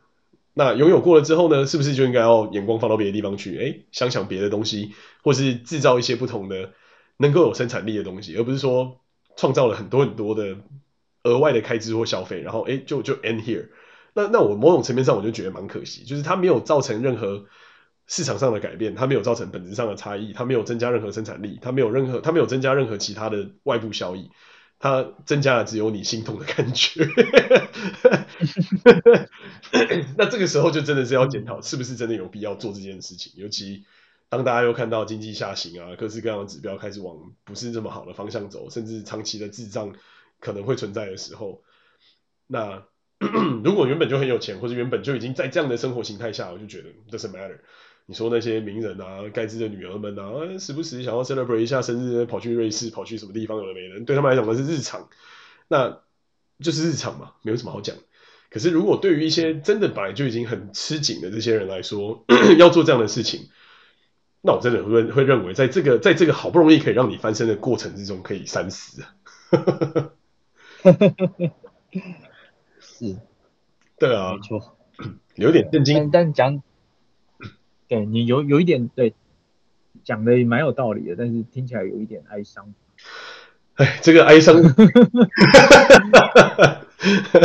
那拥有过了之后呢，是不是就应该要眼光放到别的地方去？哎，想想别的东西，或是制造一些不同的能够有生产力的东西，而不是说创造了很多很多的额外的开支或消费，然后哎就就 end here。那那我某种层面上我就觉得蛮可惜，就是它没有造成任何市场上的改变，它没有造成本质上的差异，它没有增加任何生产力，它没有任何它没有增加任何其他的外部效益。它增加了只有你心痛的感觉，那这个时候就真的是要检讨，是不是真的有必要做这件事情？尤其当大家又看到经济下行啊，各式各样的指标开始往不是这么好的方向走，甚至长期的滞胀可能会存在的时候，那 如果原本就很有钱，或者原本就已经在这样的生活形态下，我就觉得 doesn't matter。你说那些名人啊，盖茨的女儿们啊，时不时想要 celebrate 一下生日，跑去瑞士，跑去什么地方，有的没人，对他们来讲那是日常，那就是日常嘛，没有什么好讲。可是如果对于一些真的本来就已经很吃紧的这些人来说，要做这样的事情，那我真的会会认为，在这个在这个好不容易可以让你翻身的过程之中，可以三思啊。是，对啊，没错，有点震惊，但讲。对，你有有一点对，讲的也蛮有道理的，但是听起来有一点哀伤。哎，这个哀伤，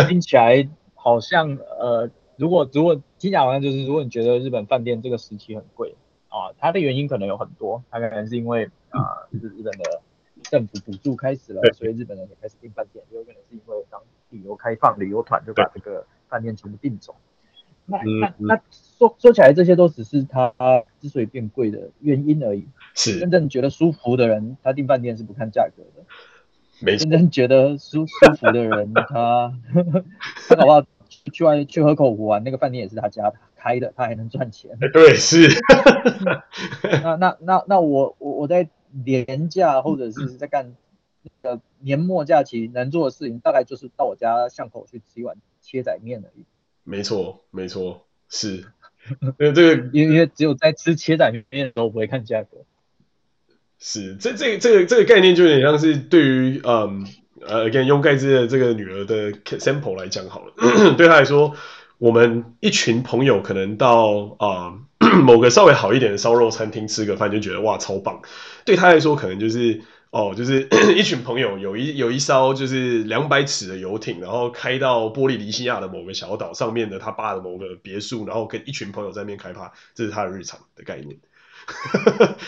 听起来好像呃，如果如果听起来好像就是，如果你觉得日本饭店这个时期很贵啊，它的原因可能有很多，它可能是因为啊，就是日本的政府补助开始了，所以日本人也开始订饭店，也有可能是因为当旅游开放，旅游团就把这个饭店全部订走。那那那说说起来，这些都只是他之所以变贵的原因而已。是真正觉得舒服的人，他订饭店是不看价格的。没错。真正觉得舒舒服的人，他 他搞不好去外去河口湖玩，那个饭店也是他家开的，他还能赚钱。对，是。那那那那我我我在年假或者是在干那个年末假期能做的事情，大概就是到我家巷口去吃一碗切仔面而已。没错，没错，是，因为这个，因为只有在吃切仔面的时候不会看价格。是，这这个、这个这个概念就有点像是对于嗯呃，again 用盖茨的这个女儿的 sample 来讲好了，对她来说，我们一群朋友可能到啊、呃、某个稍微好一点的烧肉餐厅吃个饭就觉得哇超棒，对她来说可能就是。哦，就是 一群朋友有一有一艘就是两百尺的游艇，然后开到波利尼西亚的某个小岛上面的他爸的某个别墅，然后跟一群朋友在那边开趴，这是他的日常的概念。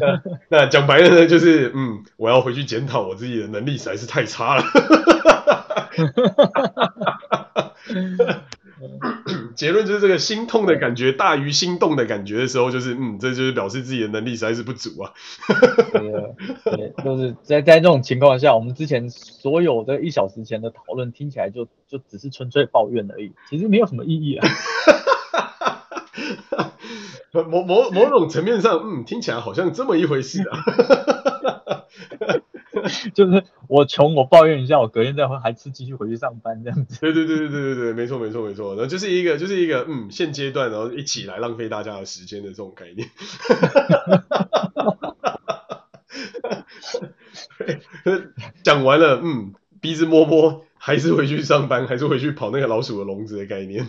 那那讲白了呢，就是嗯，我要回去检讨我自己的能力实在是太差了。结论就是这个心痛的感觉大于心动的感觉的时候，就是嗯，这就是表示自己的能力实在是不足啊。对，对，就是在在这种情况下，我们之前所有的一小时前的讨论听起来就就只是纯粹抱怨而已，其实没有什么意义啊。某某某种层面上，嗯，听起来好像这么一回事啊。就是我穷，我抱怨一下，我隔天再还是继续回去上班这样子。对对对对对对对，没错没错没错，然后就是一个就是一个嗯，现阶段然后一起来浪费大家的时间的这种概念。讲完了，嗯，鼻子摸摸，还是回去上班，还是回去跑那个老鼠的笼子的概念。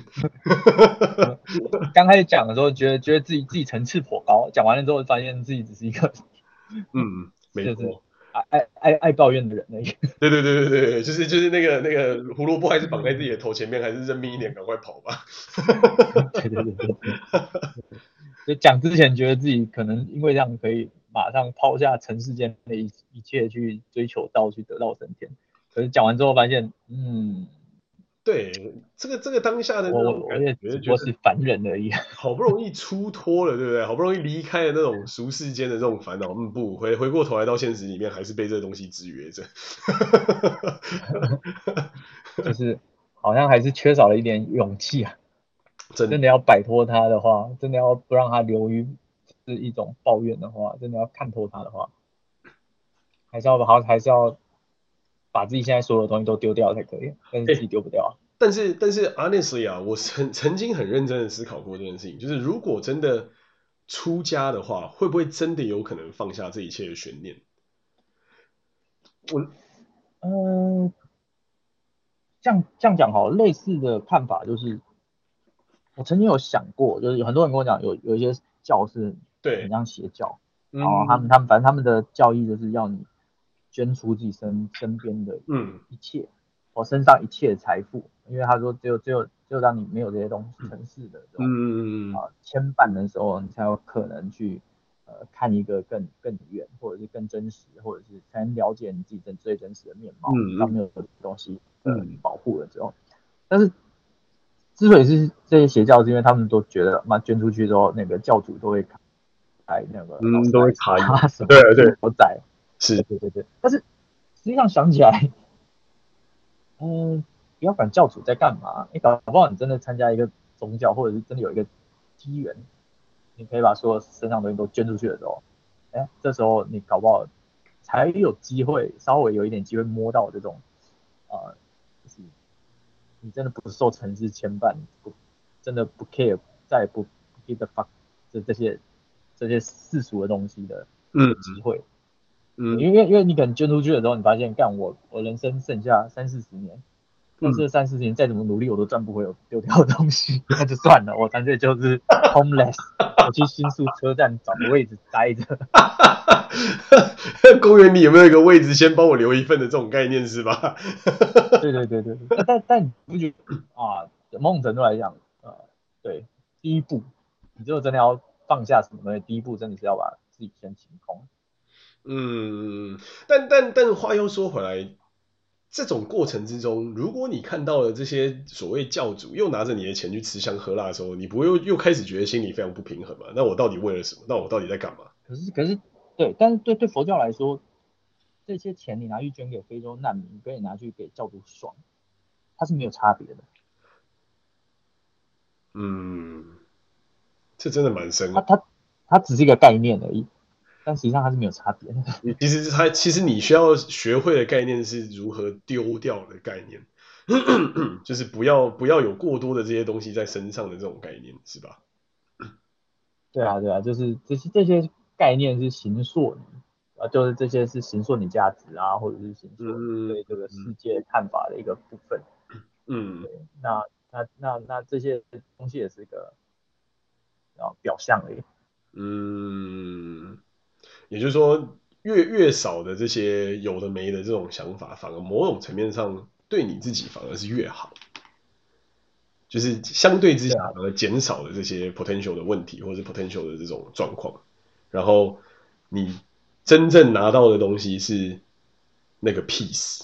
刚开始讲的时候，觉得觉得自己自己层次颇高，讲完了之后，发现自己只是一个，嗯，没错。爱爱爱抱怨的人那个，对对对对对，就是就是那个那个胡萝卜还是绑在自己的头前面，还是认命一点，赶快跑吧。对对对对，就讲之前觉得自己可能因为这样可以马上抛下尘世间的一一切去追求道，去得道升天，可是讲完之后发现，嗯。对，这个这个当下的那种感觉，我是凡人而已，好不容易出脱了，对不对？好不容易离开了那种俗世间的这种烦恼，嗯，不回回过头来到现实里面，还是被这个东西制约着，就是好像还是缺少了一点勇气啊！真的，真的要摆脱它的话，真的要不让它流于是一种抱怨的话，真的要看透它的话，还是要好，还是要。把自己现在所有的东西都丢掉才可以，但是自己丢不掉啊。但是但是，honestly 啊，我曾曾经很认真的思考过这件事情，就是如果真的出家的话，会不会真的有可能放下这一切的悬念？我，嗯，这样这样讲好，类似的看法就是，我曾经有想过，就是有很多人跟我讲，有有一些教是对很像邪教，然后他们他们反正他们的教义就是要你。捐出自己身身边的嗯。一切，我、嗯、身上一切的财富，因为他说只有只有只有当你没有这些东西，城市的这种嗯啊牵绊的时候，你才有可能去呃看一个更更远，或者是更真实，或者是才能了解你自己真最真实的面貌。嗯，当没有东西嗯。保护了之后，但是之所以是这些邪教，是因为他们都觉得嘛捐出去之后，那个教主都会开那个嗯都会查什么对对。我宰。是对对对，但是实际上想起来，嗯，不要管教主在干嘛，你搞不好你真的参加一个宗教，或者是真的有一个机缘，你可以把所有身上的东西都捐出去的时候，哎，这时候你搞不好才有机会，稍微有一点机会摸到这种，呃，就是你真的不受城市牵绊，不真的不 care，再也不 give a fuck 这这些这些世俗的东西的嗯机会。嗯，因为因为你可能捐出去的时候，你发现干我我人生剩下三四十年，但是三四十年再怎么努力，我都赚不回我丢掉的东西，那就算了，我干脆就是 homeless，我去新宿车站找个位置待着。公园里有没有一个位置，先帮我留一份的这种概念是吧？对对对对，但但你不觉得啊？某种程度来讲，呃，对，第一步，你如果真的要放下什么东西，第一步真的是要把自己先清空。嗯，但但但话又说回来，这种过程之中，如果你看到了这些所谓教主又拿着你的钱去吃香喝辣的时候，你不会又又开始觉得心里非常不平衡吗？那我到底为了什么？那我到底在干嘛？可是可是对，但是对对佛教来说，这些钱你拿去捐给非洲难民，跟你拿去给教主爽，它是没有差别的。嗯，这真的蛮深。它它它只是一个概念而已。但实际上它是没有差别的。其实它其实你需要学会的概念是如何丢掉的概念，就是不要不要有过多的这些东西在身上的这种概念，是吧？对啊，对啊，就是这些这些概念是形塑你啊，就是这些是形塑你价值啊，或者是形塑你对这个世界看法的一个部分。嗯，对，那那那那这些东西也是一个啊表象而已。嗯。也就是说，越越少的这些有的没的这种想法，反而某种层面上对你自己反而是越好，就是相对之下而减少了这些 potential 的问题，或者是 potential 的这种状况，然后你真正拿到的东西是那个 peace。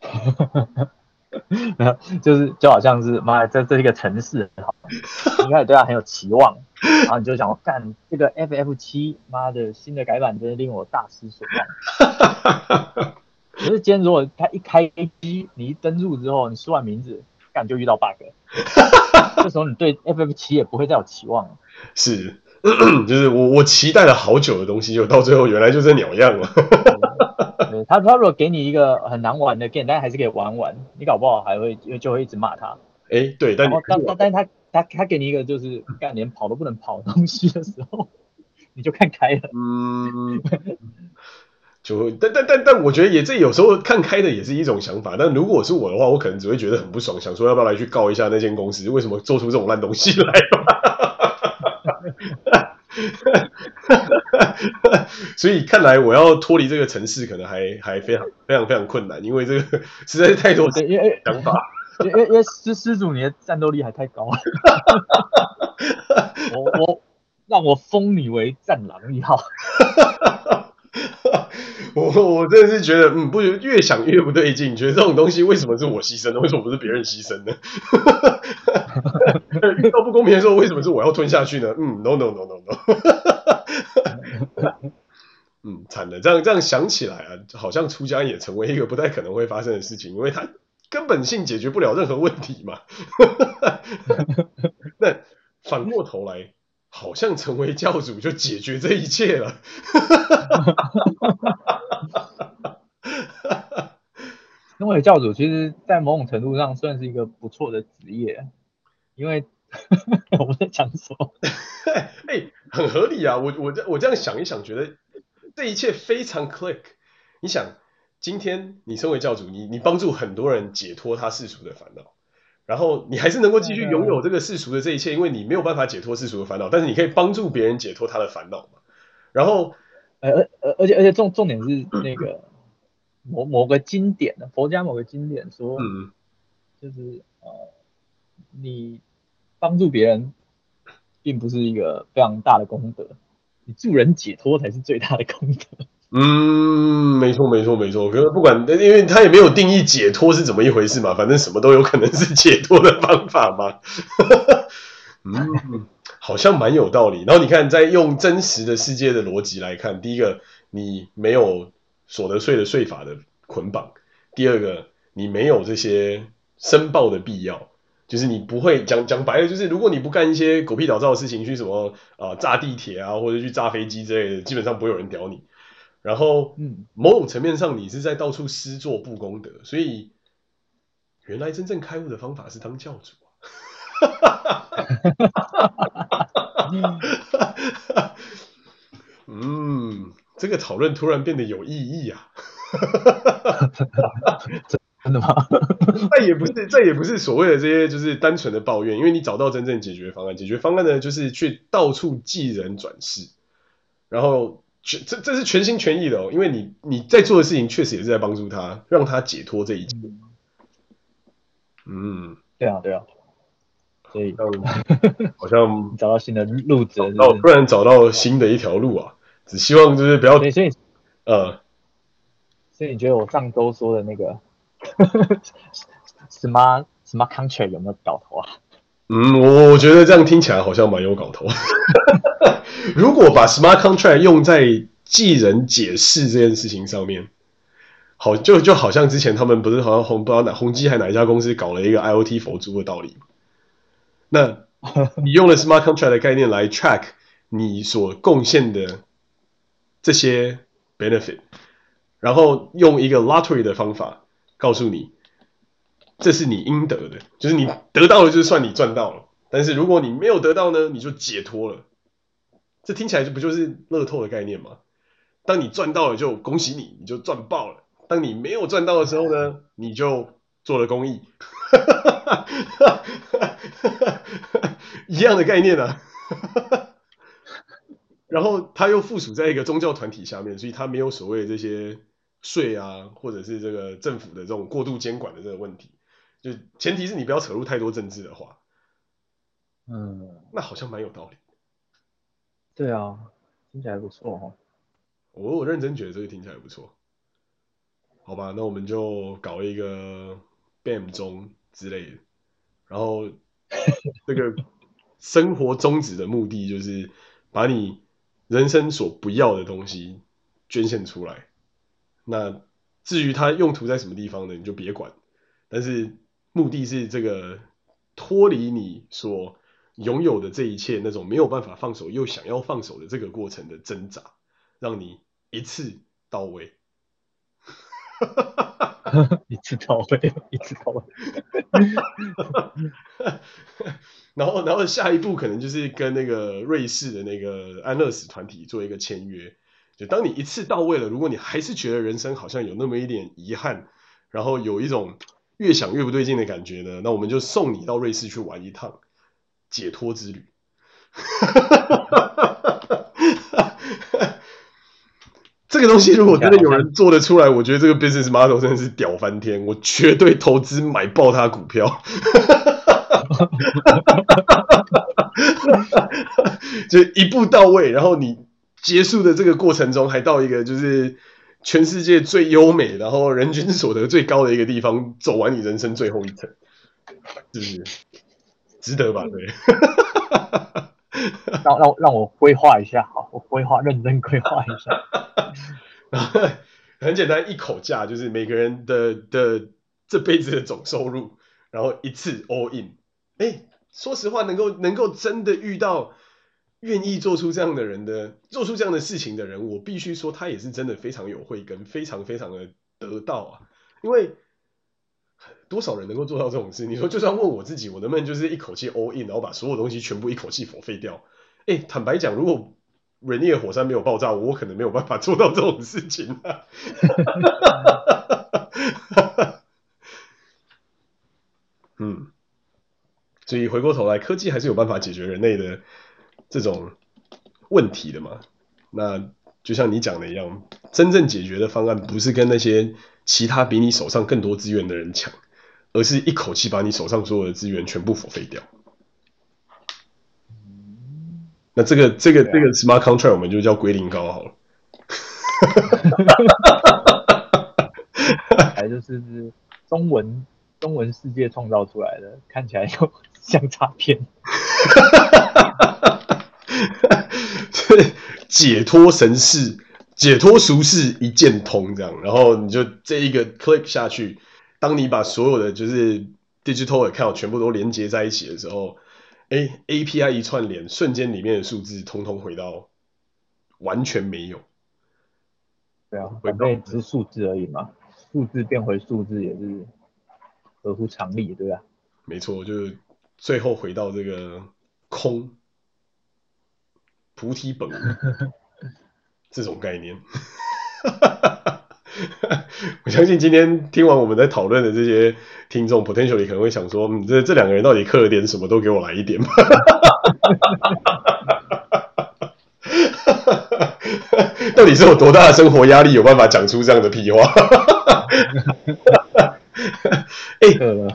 然后就是就好像是妈，这这是一个城市很好，你开始对他很有期望，然后你就想，干这个 FF 七，妈的新的改版真的令我大失所望。可是今天如果他一开机，你一登录之后，你输完名字，干就遇到 bug，这时候你对 FF 七也不会再有期望了。是，就是我我期待了好久的东西，就到最后原来就这鸟样了。他他如果给你一个很难玩的 game，但还是可以玩玩，你搞不好还会就会一直骂他。哎、欸，对，但但但但他他他给你一个就是干连跑都不能跑的东西的时候，你就看开了。嗯，就但但但但我觉得也这有时候看开的也是一种想法。但如果是我的话，我可能只会觉得很不爽，想说要不要来去告一下那间公司，为什么做出这种烂东西来？所以看来我要脱离这个城市，可能还还非常非常非常困难，因为这个实在是太多想法。因为因为施施主你的战斗力还太高了，我我让我封你为战狼一号。我我真的是觉得，嗯，不越想越不对劲，觉得这种东西为什么是我牺牲的？为什么不是别人牺牲呢？遇到不公平的时候，为什么是我要吞下去呢？嗯，no no no no no，嗯，惨了，这样这样想起来啊，好像出家也成为一个不太可能会发生的事情，因为它根本性解决不了任何问题嘛。那反过头来。好像成为教主就解决这一切了。成为教主，其实，在某种程度上算是一个不错的职业，因为 我在讲什么？哎，很合理啊！我我这我这样想一想，觉得这一切非常 click。你想，今天你身为教主，你你帮助很多人解脱他世俗的烦恼。然后你还是能够继续拥有这个世俗的这一切，因为你没有办法解脱世俗的烦恼，但是你可以帮助别人解脱他的烦恼嘛。然后，而而而且而且重重点是那个某某个经典的佛家某个经典说，嗯，就是呃，你帮助别人并不是一个非常大的功德，你助人解脱才是最大的功德。嗯，没错，没错，没错。可是不管，因为他也没有定义解脱是怎么一回事嘛，反正什么都有可能是解脱的方法嘛。嗯，好像蛮有道理。然后你看，在用真实的世界的逻辑来看，第一个，你没有所得税的税法的捆绑；第二个，你没有这些申报的必要，就是你不会讲讲白了，就是如果你不干一些狗屁倒灶的事情，去什么啊、炸地铁啊，或者去炸飞机之类的，基本上不会有人屌你。然后，嗯，某种层面上，你是在到处施作不功德，所以原来真正开悟的方法是当教主啊！嗯，这个讨论突然变得有意义啊！真的吗？这也不是，这也不是所谓的这些，就是单纯的抱怨，因为你找到真正解决方案。解决方案呢，就是去到处济人转世，然后。全这这是全心全意的哦，因为你你在做的事情确实也是在帮助他，让他解脱这一切。嗯，对啊，对啊，所以好像 找到新的路子，哦，突然找到新的一条路啊！只希望就是不要，所以，呃，所以你觉得我上周说的那个 什么什么 contract 有没有搞头啊？嗯，我觉得这样听起来好像蛮有搞头。如果把 smart contract 用在技人解释这件事情上面，好，就就好像之前他们不是好像红不知道哪宏基还哪一家公司搞了一个 IoT 佛珠的道理。那 你用了 smart contract 的概念来 track 你所贡献的这些 benefit，然后用一个 lottery 的方法告诉你，这是你应得的，就是你得到了就算你赚到了，但是如果你没有得到呢，你就解脱了。这听起来就不就是乐透的概念吗？当你赚到了，就恭喜你，你就赚爆了；当你没有赚到的时候呢，你就做了公益，一样的概念啊。然后他又附属在一个宗教团体下面，所以他没有所谓这些税啊，或者是这个政府的这种过度监管的这个问题。就前提是你不要扯入太多政治的话，嗯，那好像蛮有道理。对啊，听起来不错哦。我我认真觉得这个听起来不错。好吧，那我们就搞一个 BAM 中之类的，然后这个生活宗旨的目的就是把你人生所不要的东西捐献出来。那至于它用途在什么地方呢？你就别管。但是目的是这个脱离你所。拥有的这一切，那种没有办法放手又想要放手的这个过程的挣扎，让你一次到位，一次到位，一次到位。然后，然后下一步可能就是跟那个瑞士的那个安乐死团体做一个签约。就当你一次到位了，如果你还是觉得人生好像有那么一点遗憾，然后有一种越想越不对劲的感觉呢，那我们就送你到瑞士去玩一趟。解脱之旅，这个东西如果真的有人做得出来，我觉得这个 business model 真的是屌翻天，我绝对投资买爆他股票。就一步到位，然后你结束的这个过程中，还到一个就是全世界最优美，然后人均所得最高的一个地方，走完你人生最后一程，是不是？值得吧？对。让让让我规划一下，好，我规划认真规划一下。很简单，一口价就是每个人的的这辈子的总收入，然后一次 all in。哎，说实话，能够能够真的遇到愿意做出这样的人的，做出这样的事情的人，我必须说，他也是真的非常有慧根，非常非常的得道啊。因为多少人能够做到这种事？你说，就算问我自己，我能不能就是一口气 all in，然后把所有东西全部一口气否废掉？哎，坦白讲，如果 Rainier 火山没有爆炸，我可能没有办法做到这种事情啊。嗯。所以回过头来，科技还是有办法解决人类的这种问题的嘛？那就像你讲的一样，真正解决的方案不是跟那些其他比你手上更多资源的人抢，而是一口气把你手上所有的资源全部 forfeit 掉。那这个这个这个 smart contract 我们就叫龟苓膏好了。还就是中文中文世界创造出来的，看起来又。像诈骗，解脱神事，解脱俗世一键通这样，然后你就这一个 click 下去，当你把所有的就是 digital account 全部都连接在一起的时候，哎，API 一串联，瞬间里面的数字通通回到完全没有。对啊，反正只是数字而已嘛，数字变回数字也是合乎常理，对吧？没错，就是。最后回到这个空菩提本无这种概念，我相信今天听完我们在讨论的这些听众，potentially 可能会想说，嗯，这这两个人到底刻了点什么？都给我来一点吧。到底是有多大的生活压力，有办法讲出这样的屁话？哎、欸。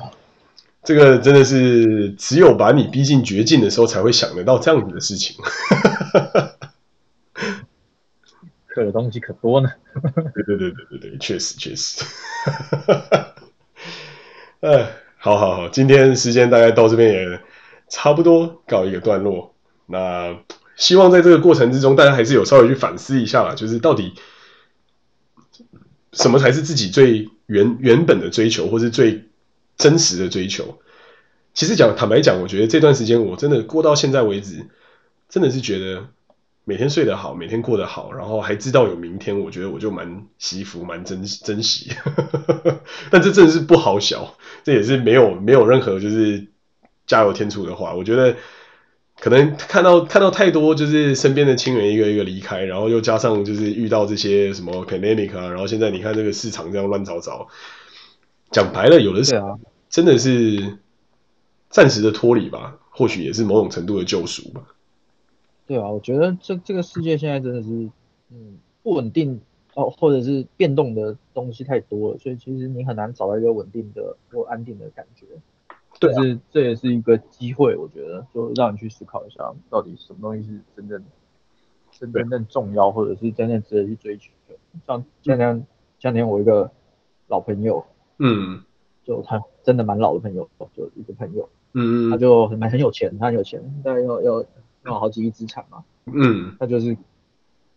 这个真的是只有把你逼进绝境的时候，才会想得到这样子的事情。嗑的东西可多呢。对对对对对对，确实确实。呃，好好好，今天时间大概到这边也差不多告一个段落。那希望在这个过程之中，大家还是有稍微去反思一下啦，就是到底什么才是自己最原原本的追求，或是最。真实的追求，其实讲坦白讲，我觉得这段时间我真的过到现在为止，真的是觉得每天睡得好，每天过得好，然后还知道有明天，我觉得我就蛮惜福，蛮珍珍惜。但这真的是不好笑，这也是没有没有任何就是加油添醋的话。我觉得可能看到看到太多就是身边的亲人一个一个离开，然后又加上就是遇到这些什么 pandemic 啊，然后现在你看这个市场这样乱糟糟。讲白了，有的时候真的是暂时的脱离吧，或许也是某种程度的救赎吧。对啊，我觉得这这个世界现在真的是，嗯，不稳定哦，或者是变动的东西太多了，所以其实你很难找到一个稳定的或安定的感觉。对啊，就是这也是一个机会，我觉得就让你去思考一下，到底什么东西是真正真真正重要，或者是真正值得去追求。像前天前天我一个老朋友。嗯，就他真的蛮老的朋友，就一个朋友，嗯，他就很蛮很有钱，他很有钱，大概要要要好几亿资产嘛，嗯，他就是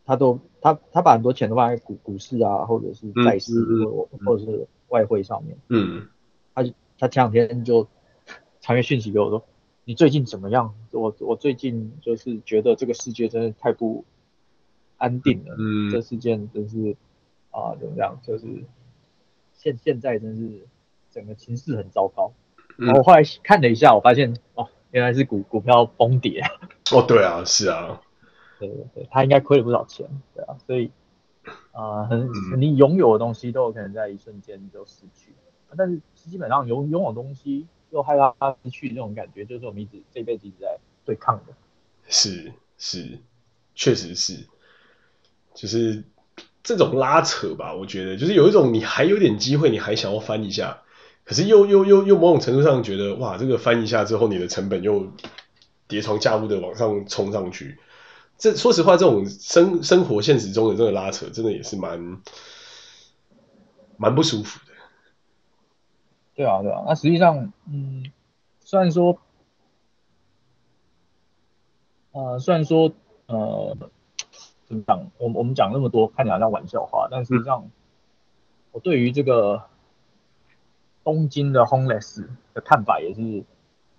他都他他把很多钱都放在股股市啊，或者是债市，或、嗯、或者是外汇上面，嗯，他他前两天就传个讯息给我说，你最近怎么样？我我最近就是觉得这个世界真的太不安定了，嗯，这事件真是啊怎么样？就是。现现在真是整个情势很糟糕，然后后来看了一下，我发现哦，原来是股股票崩跌。哦，对啊，是啊，对对对，他应该亏了不少钱，对啊，所以啊，很、呃、你拥有的东西都有可能在一瞬间就失去，但是基本上拥拥有东西又害怕他失去这种感觉，就是我们一直这辈子一直在对抗的。是是，确实是，就是这种拉扯吧，我觉得就是有一种你还有点机会，你还想要翻一下，可是又又又又某种程度上觉得哇，这个翻一下之后，你的成本又叠床架屋的往上冲上去。这说实话，这种生生活现实中的这个拉扯，真的也是蛮蛮不舒服的。对啊，对啊。那实际上，嗯，虽然说，呃，虽然说，呃。讲？我我们讲那么多，看起来像玩笑话，但实际上，我对于这个东京的 homeless 的看法也是，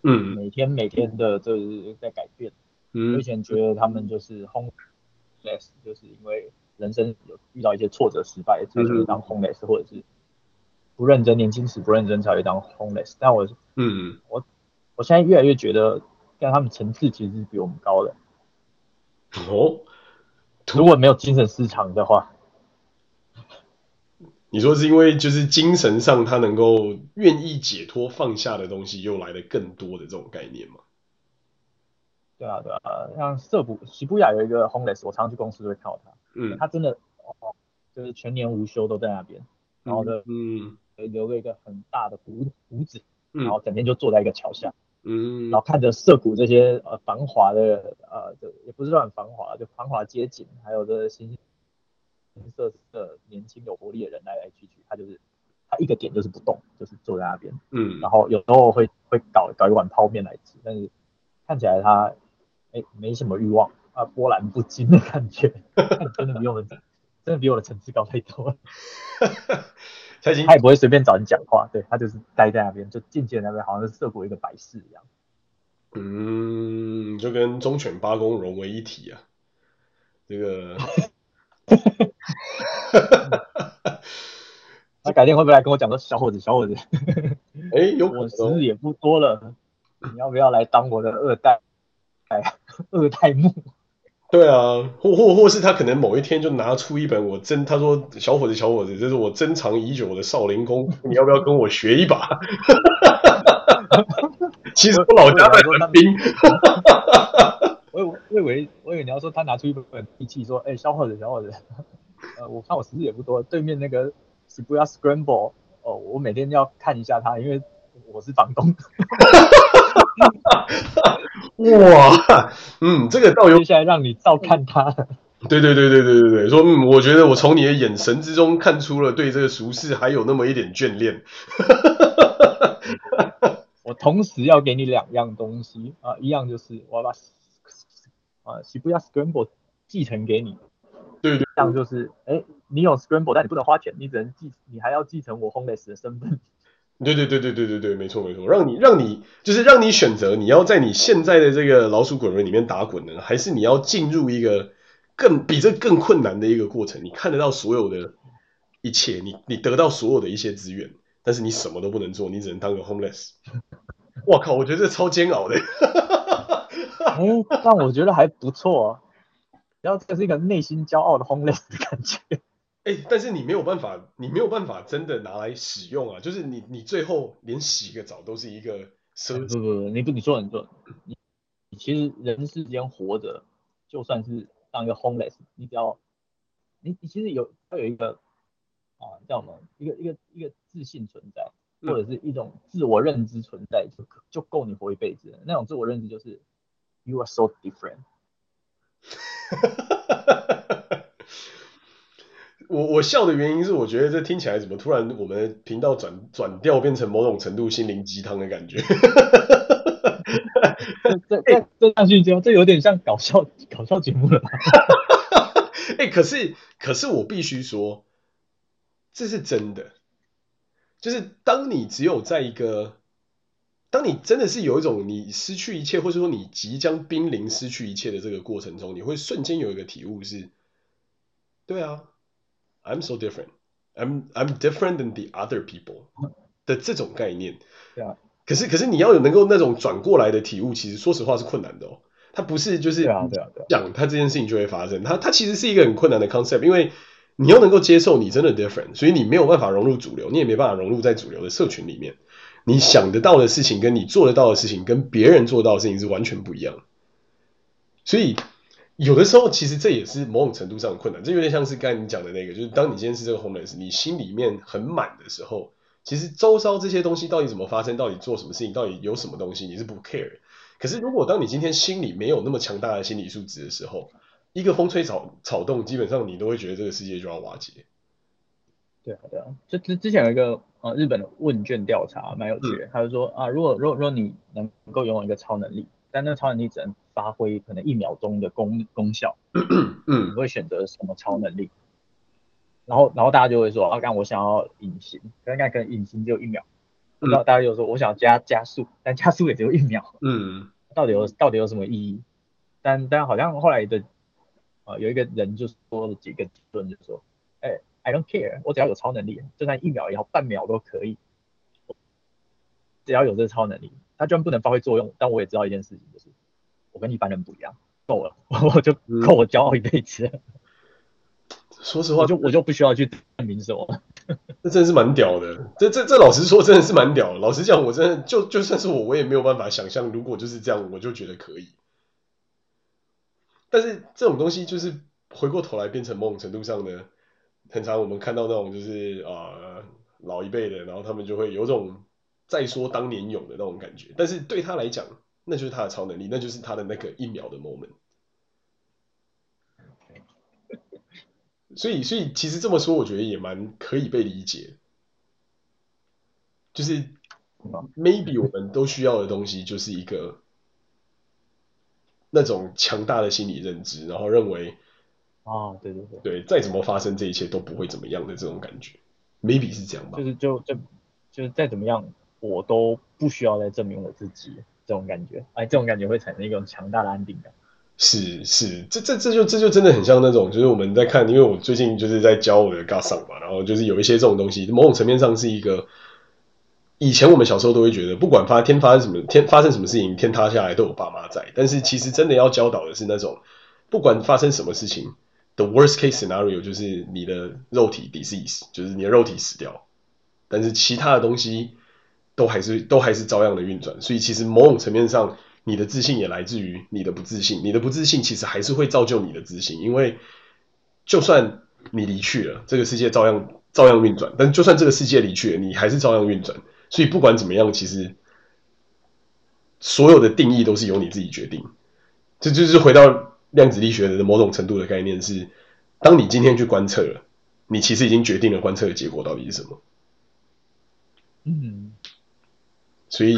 嗯，每天每天的就是在改变。嗯，我以前觉得他们就是 homeless，就是因为人生有遇到一些挫折、失败，才会当 homeless，或者是不认真，年轻时不认真才会当 homeless。但我，嗯，我我现在越来越觉得，跟他们层次其实是比我们高的。哦。如果没有精神失常的话，你说是因为就是精神上他能够愿意解脱放下的东西又来的更多的这种概念吗？对啊，对啊，像涩谷涩谷有一个 homeless，我常常去公司都会看到他，嗯，他真的哦，就是全年无休都在那边，然后呢，嗯，留了一个很大的胡胡子，然后整天就坐在一个桥下。嗯，然后看着涩谷这些呃繁华的呃，就也不是说很繁华，就繁华街景，还有这形形色色年轻有活力的人来来去去，他就是他一个点就是不动，就是坐在那边，嗯，然后有时候会会搞搞一碗泡面来吃，但是看起来他哎没什么欲望啊，波澜不惊的感觉，真的比我们真的比我的层次高太多了。他也不会随便找人讲话，对，他就是待在那边，就静静在那边，好像是涩谷一个摆设一样。嗯，就跟忠犬八公融为一体啊。这个，他改天会不会来跟我讲说，小伙子，小伙子，哎，我时日也不多了，你要不要来当我的二代？哎，二代目。对啊，或或或是他可能某一天就拿出一本我珍，他说小伙子小伙子，这是我珍藏已久的少林功，你要不要跟我学一把？其实我老家在横滨。我以为我以为我以为你要说他拿出一本笔记说，哎，小伙子小伙子，呃，我看我时日也不多，对面那个 Shibuya Scramble，哦，我每天要看一下他，因为我是房东。哇，嗯，这个倒有接下来让你照看他。对对对对对对对，说嗯，我觉得我从你的眼神之中看出了对这个俗世还有那么一点眷恋。我同时要给你两样东西啊，一样就是我要把啊 Shibuya Scramble 继承给你。对对，这样就是哎，你有 Scramble，但你不能花钱，你只能继，你还要继承我 Homeless 的身份。对对对对对对对，没错没错，让你让你就是让你选择，你要在你现在的这个老鼠滚轮里面打滚呢，还是你要进入一个更比这更困难的一个过程？你看得到所有的一切，你你得到所有的一些资源，但是你什么都不能做，你只能当个 homeless。我靠，我觉得这超煎熬的。哎，但我觉得还不错，然后这是一个内心骄傲的 homeless 的感觉。哎，但是你没有办法，你没有办法真的拿来使用啊！就是你，你最后连洗个澡都是一个奢侈。不不不，你不你说你说，你其实人世间活着，就算是当一个 homeless，你只要你你其实有要有一个啊叫什么一个一个一个自信存在，或者是一种自我认知存在，就就够你活一辈子。那种自我认知就是 you are so different。我我笑的原因是，我觉得这听起来怎么突然我们频道转转调变成某种程度心灵鸡汤的感觉。这这这上去之后，这有点像搞笑搞笑节目了。哎、欸，可是可是我必须说，这是真的。就是当你只有在一个，当你真的是有一种你失去一切，或者说你即将濒临失去一切的这个过程中，你会瞬间有一个体悟是，对啊。I'm so different. I'm I'm different than the other people 的这种概念。对啊。可是可是你要有能够那种转过来的体悟，其实说实话是困难的哦。它不是就是讲它这件事情就会发生。它它其实是一个很困难的 concept，因为你要能够接受你真的 different，所以你没有办法融入主流，你也没办法融入在主流的社群里面。你想得到的事情跟你做得到的事情跟别人做到的事情是完全不一样。所以。有的时候其实这也是某种程度上的困难，这有点像是刚才你讲的那个，就是当你今天是这个 homeless，你心里面很满的时候，其实周遭这些东西到底怎么发生，到底做什么事情，到底有什么东西，你是不 care。可是如果当你今天心里没有那么强大的心理素质的时候，一个风吹草草动，基本上你都会觉得这个世界就要瓦解。对啊，对啊，就之之前有一个呃日本的问卷调查，蛮有趣的，嗯、他就说啊，如果如果说你能够拥有一个超能力，但那个超能力只能发挥可能一秒钟的功功效，嗯，你会选择什么超能力？然后然后大家就会说啊，刚我想要隐形，刚刚可能隐形只有一秒，然后大家就说我想要加加速，但加速也只有一秒，嗯，到底有到底有什么意义？但但好像后来的啊、呃、有一个人就说了几个结论，就说，哎、欸。I don't care，我只要有超能力，就算一秒也好，半秒都可以。只要有这个超能力，它居然不能发挥作用，但我也知道一件事情，就是我跟一般人不一样，够了，我就够我骄傲一辈子。嗯、说实话，我就我就不需要去证明什么。这真的是蛮屌的，这这这老实说真的是蛮屌的。老实讲，我真的就就算是我，我也没有办法想象，如果就是这样，我就觉得可以。但是这种东西就是回过头来变成某种程度上的。很常我们看到那种就是啊、呃、老一辈的，然后他们就会有种再说当年勇的那种感觉，但是对他来讲，那就是他的超能力，那就是他的那个一秒的 moment。所以，所以其实这么说，我觉得也蛮可以被理解。就是 maybe 我们都需要的东西，就是一个那种强大的心理认知，然后认为。啊，对对对，对，再怎么发生，这一切都不会怎么样的这种感觉，maybe 是这样吧。就是就就就是再怎么样，我都不需要再证明我自己，这种感觉，哎，这种感觉会产生一种强大的安定感。是是，这这这就这就真的很像那种，就是我们在看，因为我最近就是在教我的 g a s a 嘛，然后就是有一些这种东西，某种层面上是一个，以前我们小时候都会觉得，不管发天发生什么天发生什么事情，天塌下来都有爸妈在，但是其实真的要教导的是那种，不管发生什么事情。The worst case scenario 就是你的肉体 disease，就是你的肉体死掉，但是其他的东西都还是都还是照样的运转。所以其实某种层面上，你的自信也来自于你的不自信。你的不自信其实还是会造就你的自信，因为就算你离去了，这个世界照样照样运转。但就算这个世界离去了，你还是照样运转。所以不管怎么样，其实所有的定义都是由你自己决定。这就是回到。量子力学的某种程度的概念是，当你今天去观测了，你其实已经决定了观测的结果到底是什么。嗯，所以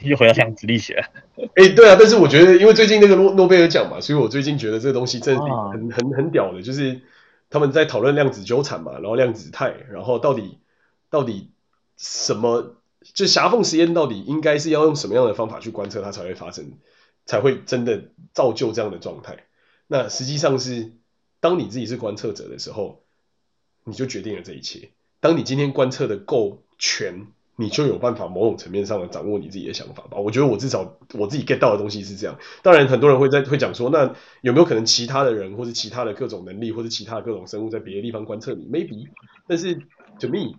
又回到量子力学。哎、欸，对啊，但是我觉得，因为最近那个诺诺贝尔奖嘛，所以我最近觉得这个东西真的是很很很屌的，就是他们在讨论量子纠缠嘛，然后量子态，然后到底到底什么，就狭缝实验到底应该是要用什么样的方法去观测它才会发生，才会真的造就这样的状态。那实际上是，当你自己是观测者的时候，你就决定了这一切。当你今天观测的够全，你就有办法某种层面上的掌握你自己的想法吧。我觉得我至少我自己 get 到的东西是这样。当然，很多人会在会讲说，那有没有可能其他的人或者其他的各种能力或者其他的各种生物在别的地方观测你？Maybe，但是 to me，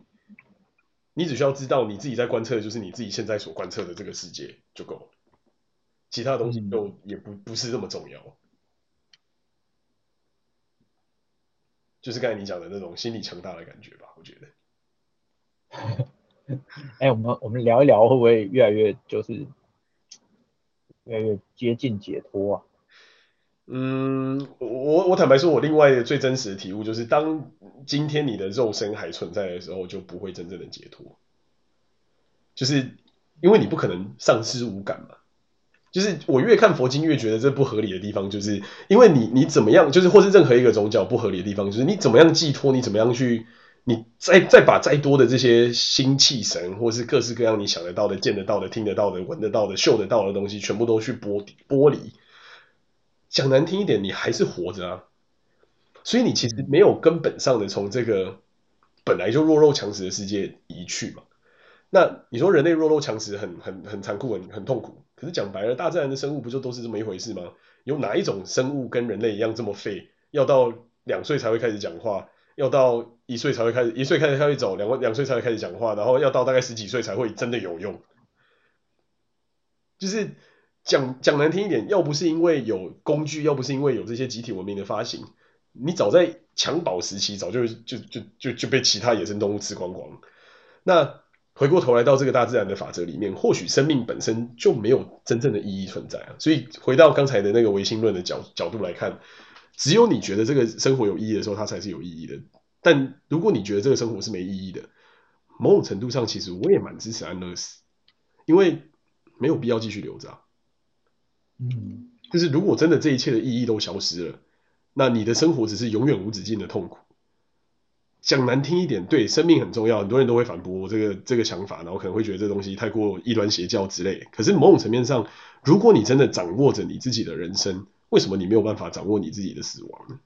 你只需要知道你自己在观测的就是你自己现在所观测的这个世界就够了，其他的东西就也不不是那么重要。就是刚才你讲的那种心理强大的感觉吧，我觉得。哎、我们我们聊一聊，会不会越来越就是越来越接近解脱啊？嗯，我我坦白说，我另外最真实的体悟就是，当今天你的肉身还存在的时候，就不会真正的解脱。就是因为你不可能丧失五感嘛。就是我越看佛经越觉得这不合理的地方，就是因为你你怎么样，就是或是任何一个宗教不合理的地方，就是你怎么样寄托，你怎么样去，你再再把再多的这些心气神，或是各式各样你想得到的、见得到的、听得到的、闻得到的、嗅得到的东西，全部都去剥剥离。讲难听一点，你还是活着啊，所以你其实没有根本上的从这个本来就弱肉强食的世界移去嘛。那你说人类弱肉强食很很很残酷很很痛苦，可是讲白了，大自然的生物不就都是这么一回事吗？有哪一种生物跟人类一样这么废？要到两岁才会开始讲话，要到一岁才会开始一岁开始开始走，两两岁才会开始讲话，然后要到大概十几岁才会真的有用。就是讲讲难听一点，要不是因为有工具，要不是因为有这些集体文明的发行，你早在襁褓时期早就就就就就被其他野生动物吃光光。那回过头来到这个大自然的法则里面，或许生命本身就没有真正的意义存在。所以回到刚才的那个唯心论的角角度来看，只有你觉得这个生活有意义的时候，它才是有意义的。但如果你觉得这个生活是没意义的，某种程度上，其实我也蛮支持安乐死，因为没有必要继续留着啊。嗯，就是如果真的这一切的意义都消失了，那你的生活只是永远无止境的痛苦。讲难听一点，对，生命很重要，很多人都会反驳我这个这个想法，然后可能会觉得这东西太过异端邪教之类。可是某种层面上，如果你真的掌握着你自己的人生，为什么你没有办法掌握你自己的死亡呢？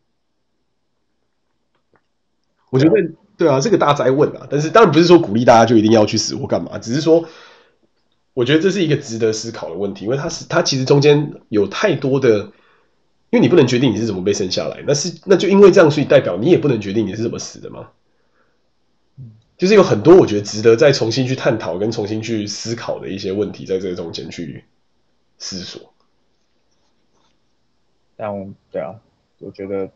我觉得，对啊，这个大哉问啊。但是当然不是说鼓励大家就一定要去死或干嘛，只是说，我觉得这是一个值得思考的问题，因为它是它其实中间有太多的。因为你不能决定你是怎么被生下来，那是那就因为这样，所以代表你也不能决定你是怎么死的吗？就是有很多我觉得值得再重新去探讨跟重新去思考的一些问题，在这个中间去思索。但对啊，我觉得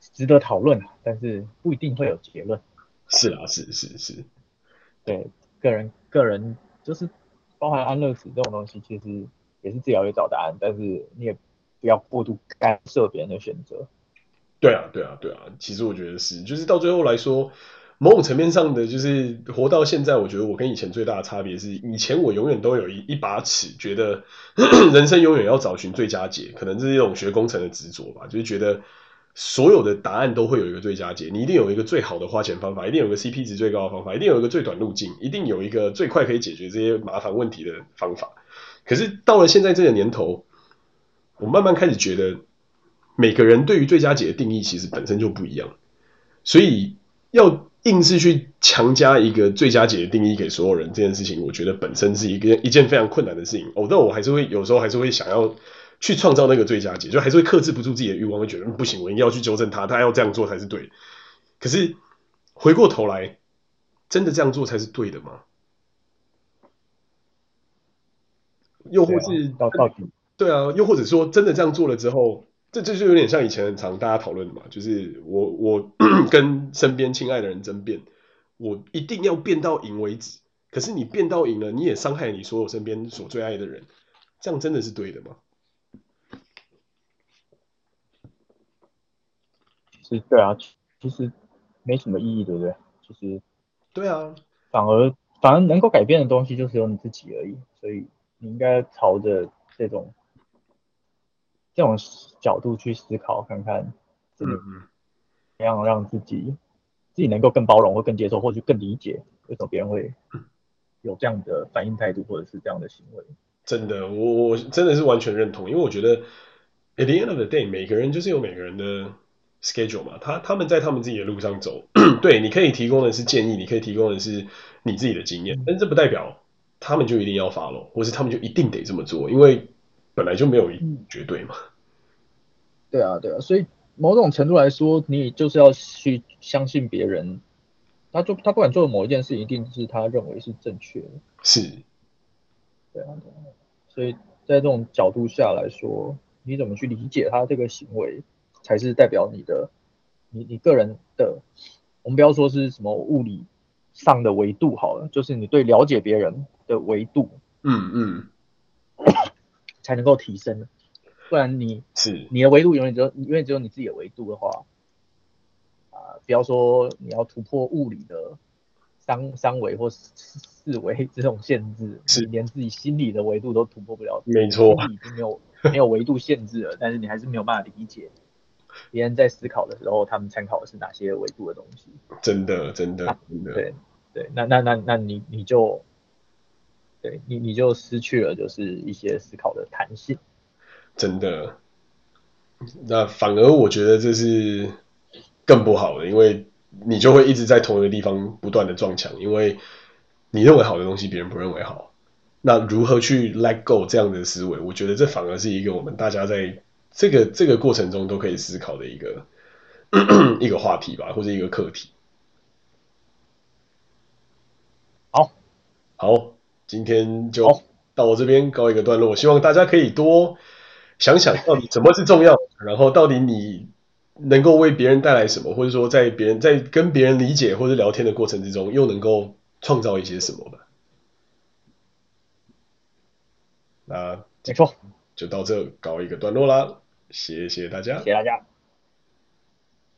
值得讨论，但是不一定会有结论。是啊，是是是，对，个人个人就是包含安乐死这种东西，其实也是自己要去找答案，但是你也。不要过度干涉别人的选择。对啊，对啊，对啊。其实我觉得是，就是到最后来说，某种层面上的，就是活到现在，我觉得我跟以前最大的差别是，以前我永远都有一一把尺，觉得 人生永远要找寻最佳解，可能是一种学工程的执着吧，就是觉得所有的答案都会有一个最佳解，你一定有一个最好的花钱方法，一定有个 CP 值最高的方法，一定有一个最短路径，一定有一个最快可以解决这些麻烦问题的方法。可是到了现在这个年头。我慢慢开始觉得，每个人对于最佳解的定义其实本身就不一样，所以要硬是去强加一个最佳解的定义给所有人，这件事情，我觉得本身是一个一件非常困难的事情。哦，但我还是会有时候还是会想要去创造那个最佳解，就还是会克制不住自己的欲望，会觉得不行，我一定要去纠正他，他要这样做才是对。可是回过头来，真的这样做才是对的吗？又或是到到底？对啊，又或者说，真的这样做了之后，这这就有点像以前很常大家讨论的嘛，就是我我 跟身边亲爱的人争辩，我一定要辩到赢为止。可是你辩到赢了，你也伤害你所有身边所最爱的人，这样真的是对的吗？是，对啊，其实没什么意义，对不对？其实，对啊，反而反而能够改变的东西，就只有你自己而已。所以你应该朝着这种。这种角度去思考，看看怎么样让自己、嗯、自己能够更包容，或更接受，或者更理解为什么别人会有这样的反应态度，或者是这样的行为。真的，我我真的是完全认同，因为我觉得 at the end of the day，每个人就是有每个人的 schedule 嘛，他他们在他们自己的路上走，对，你可以提供的是建议，你可以提供的是你自己的经验，嗯、但是这不代表他们就一定要 follow，或是他们就一定得这么做，因为。本来就没有绝对嘛、嗯。对啊，对啊，所以某种程度来说，你就是要去相信别人，他做他不管做的某一件事，一定是他认为是正确的。是。对啊，对啊。所以在这种角度下来说，你怎么去理解他这个行为，才是代表你的，你你个人的，我们不要说是什么物理上的维度好了，就是你对了解别人的维度。嗯嗯。才能够提升，不然你是你的维度永远只有永远只有你自己的维度的话，啊、呃，不要说你要突破物理的三三维或四四维这种限制，是你连自己心理的维度都突破不了。没错，已经没有没有维度限制了，但是你还是没有办法理解别人在思考的时候，他们参考的是哪些维度的东西。真的，真的，真的，对对，那那那那你你就。对你，你就失去了就是一些思考的弹性。真的，那反而我觉得这是更不好的，因为你就会一直在同一个地方不断的撞墙，因为你认为好的东西别人不认为好。那如何去 let go 这样的思维？我觉得这反而是一个我们大家在这个这个过程中都可以思考的一个 一个话题吧，或者一个课题。好，好。今天就到我这边告一个段落。希望大家可以多想想到底什么是重要，然后到底你能够为别人带来什么，或者说在别人在跟别人理解或者聊天的过程之中，又能够创造一些什么吧。那没错，就到这告一个段落啦，谢谢大家，谢谢大家。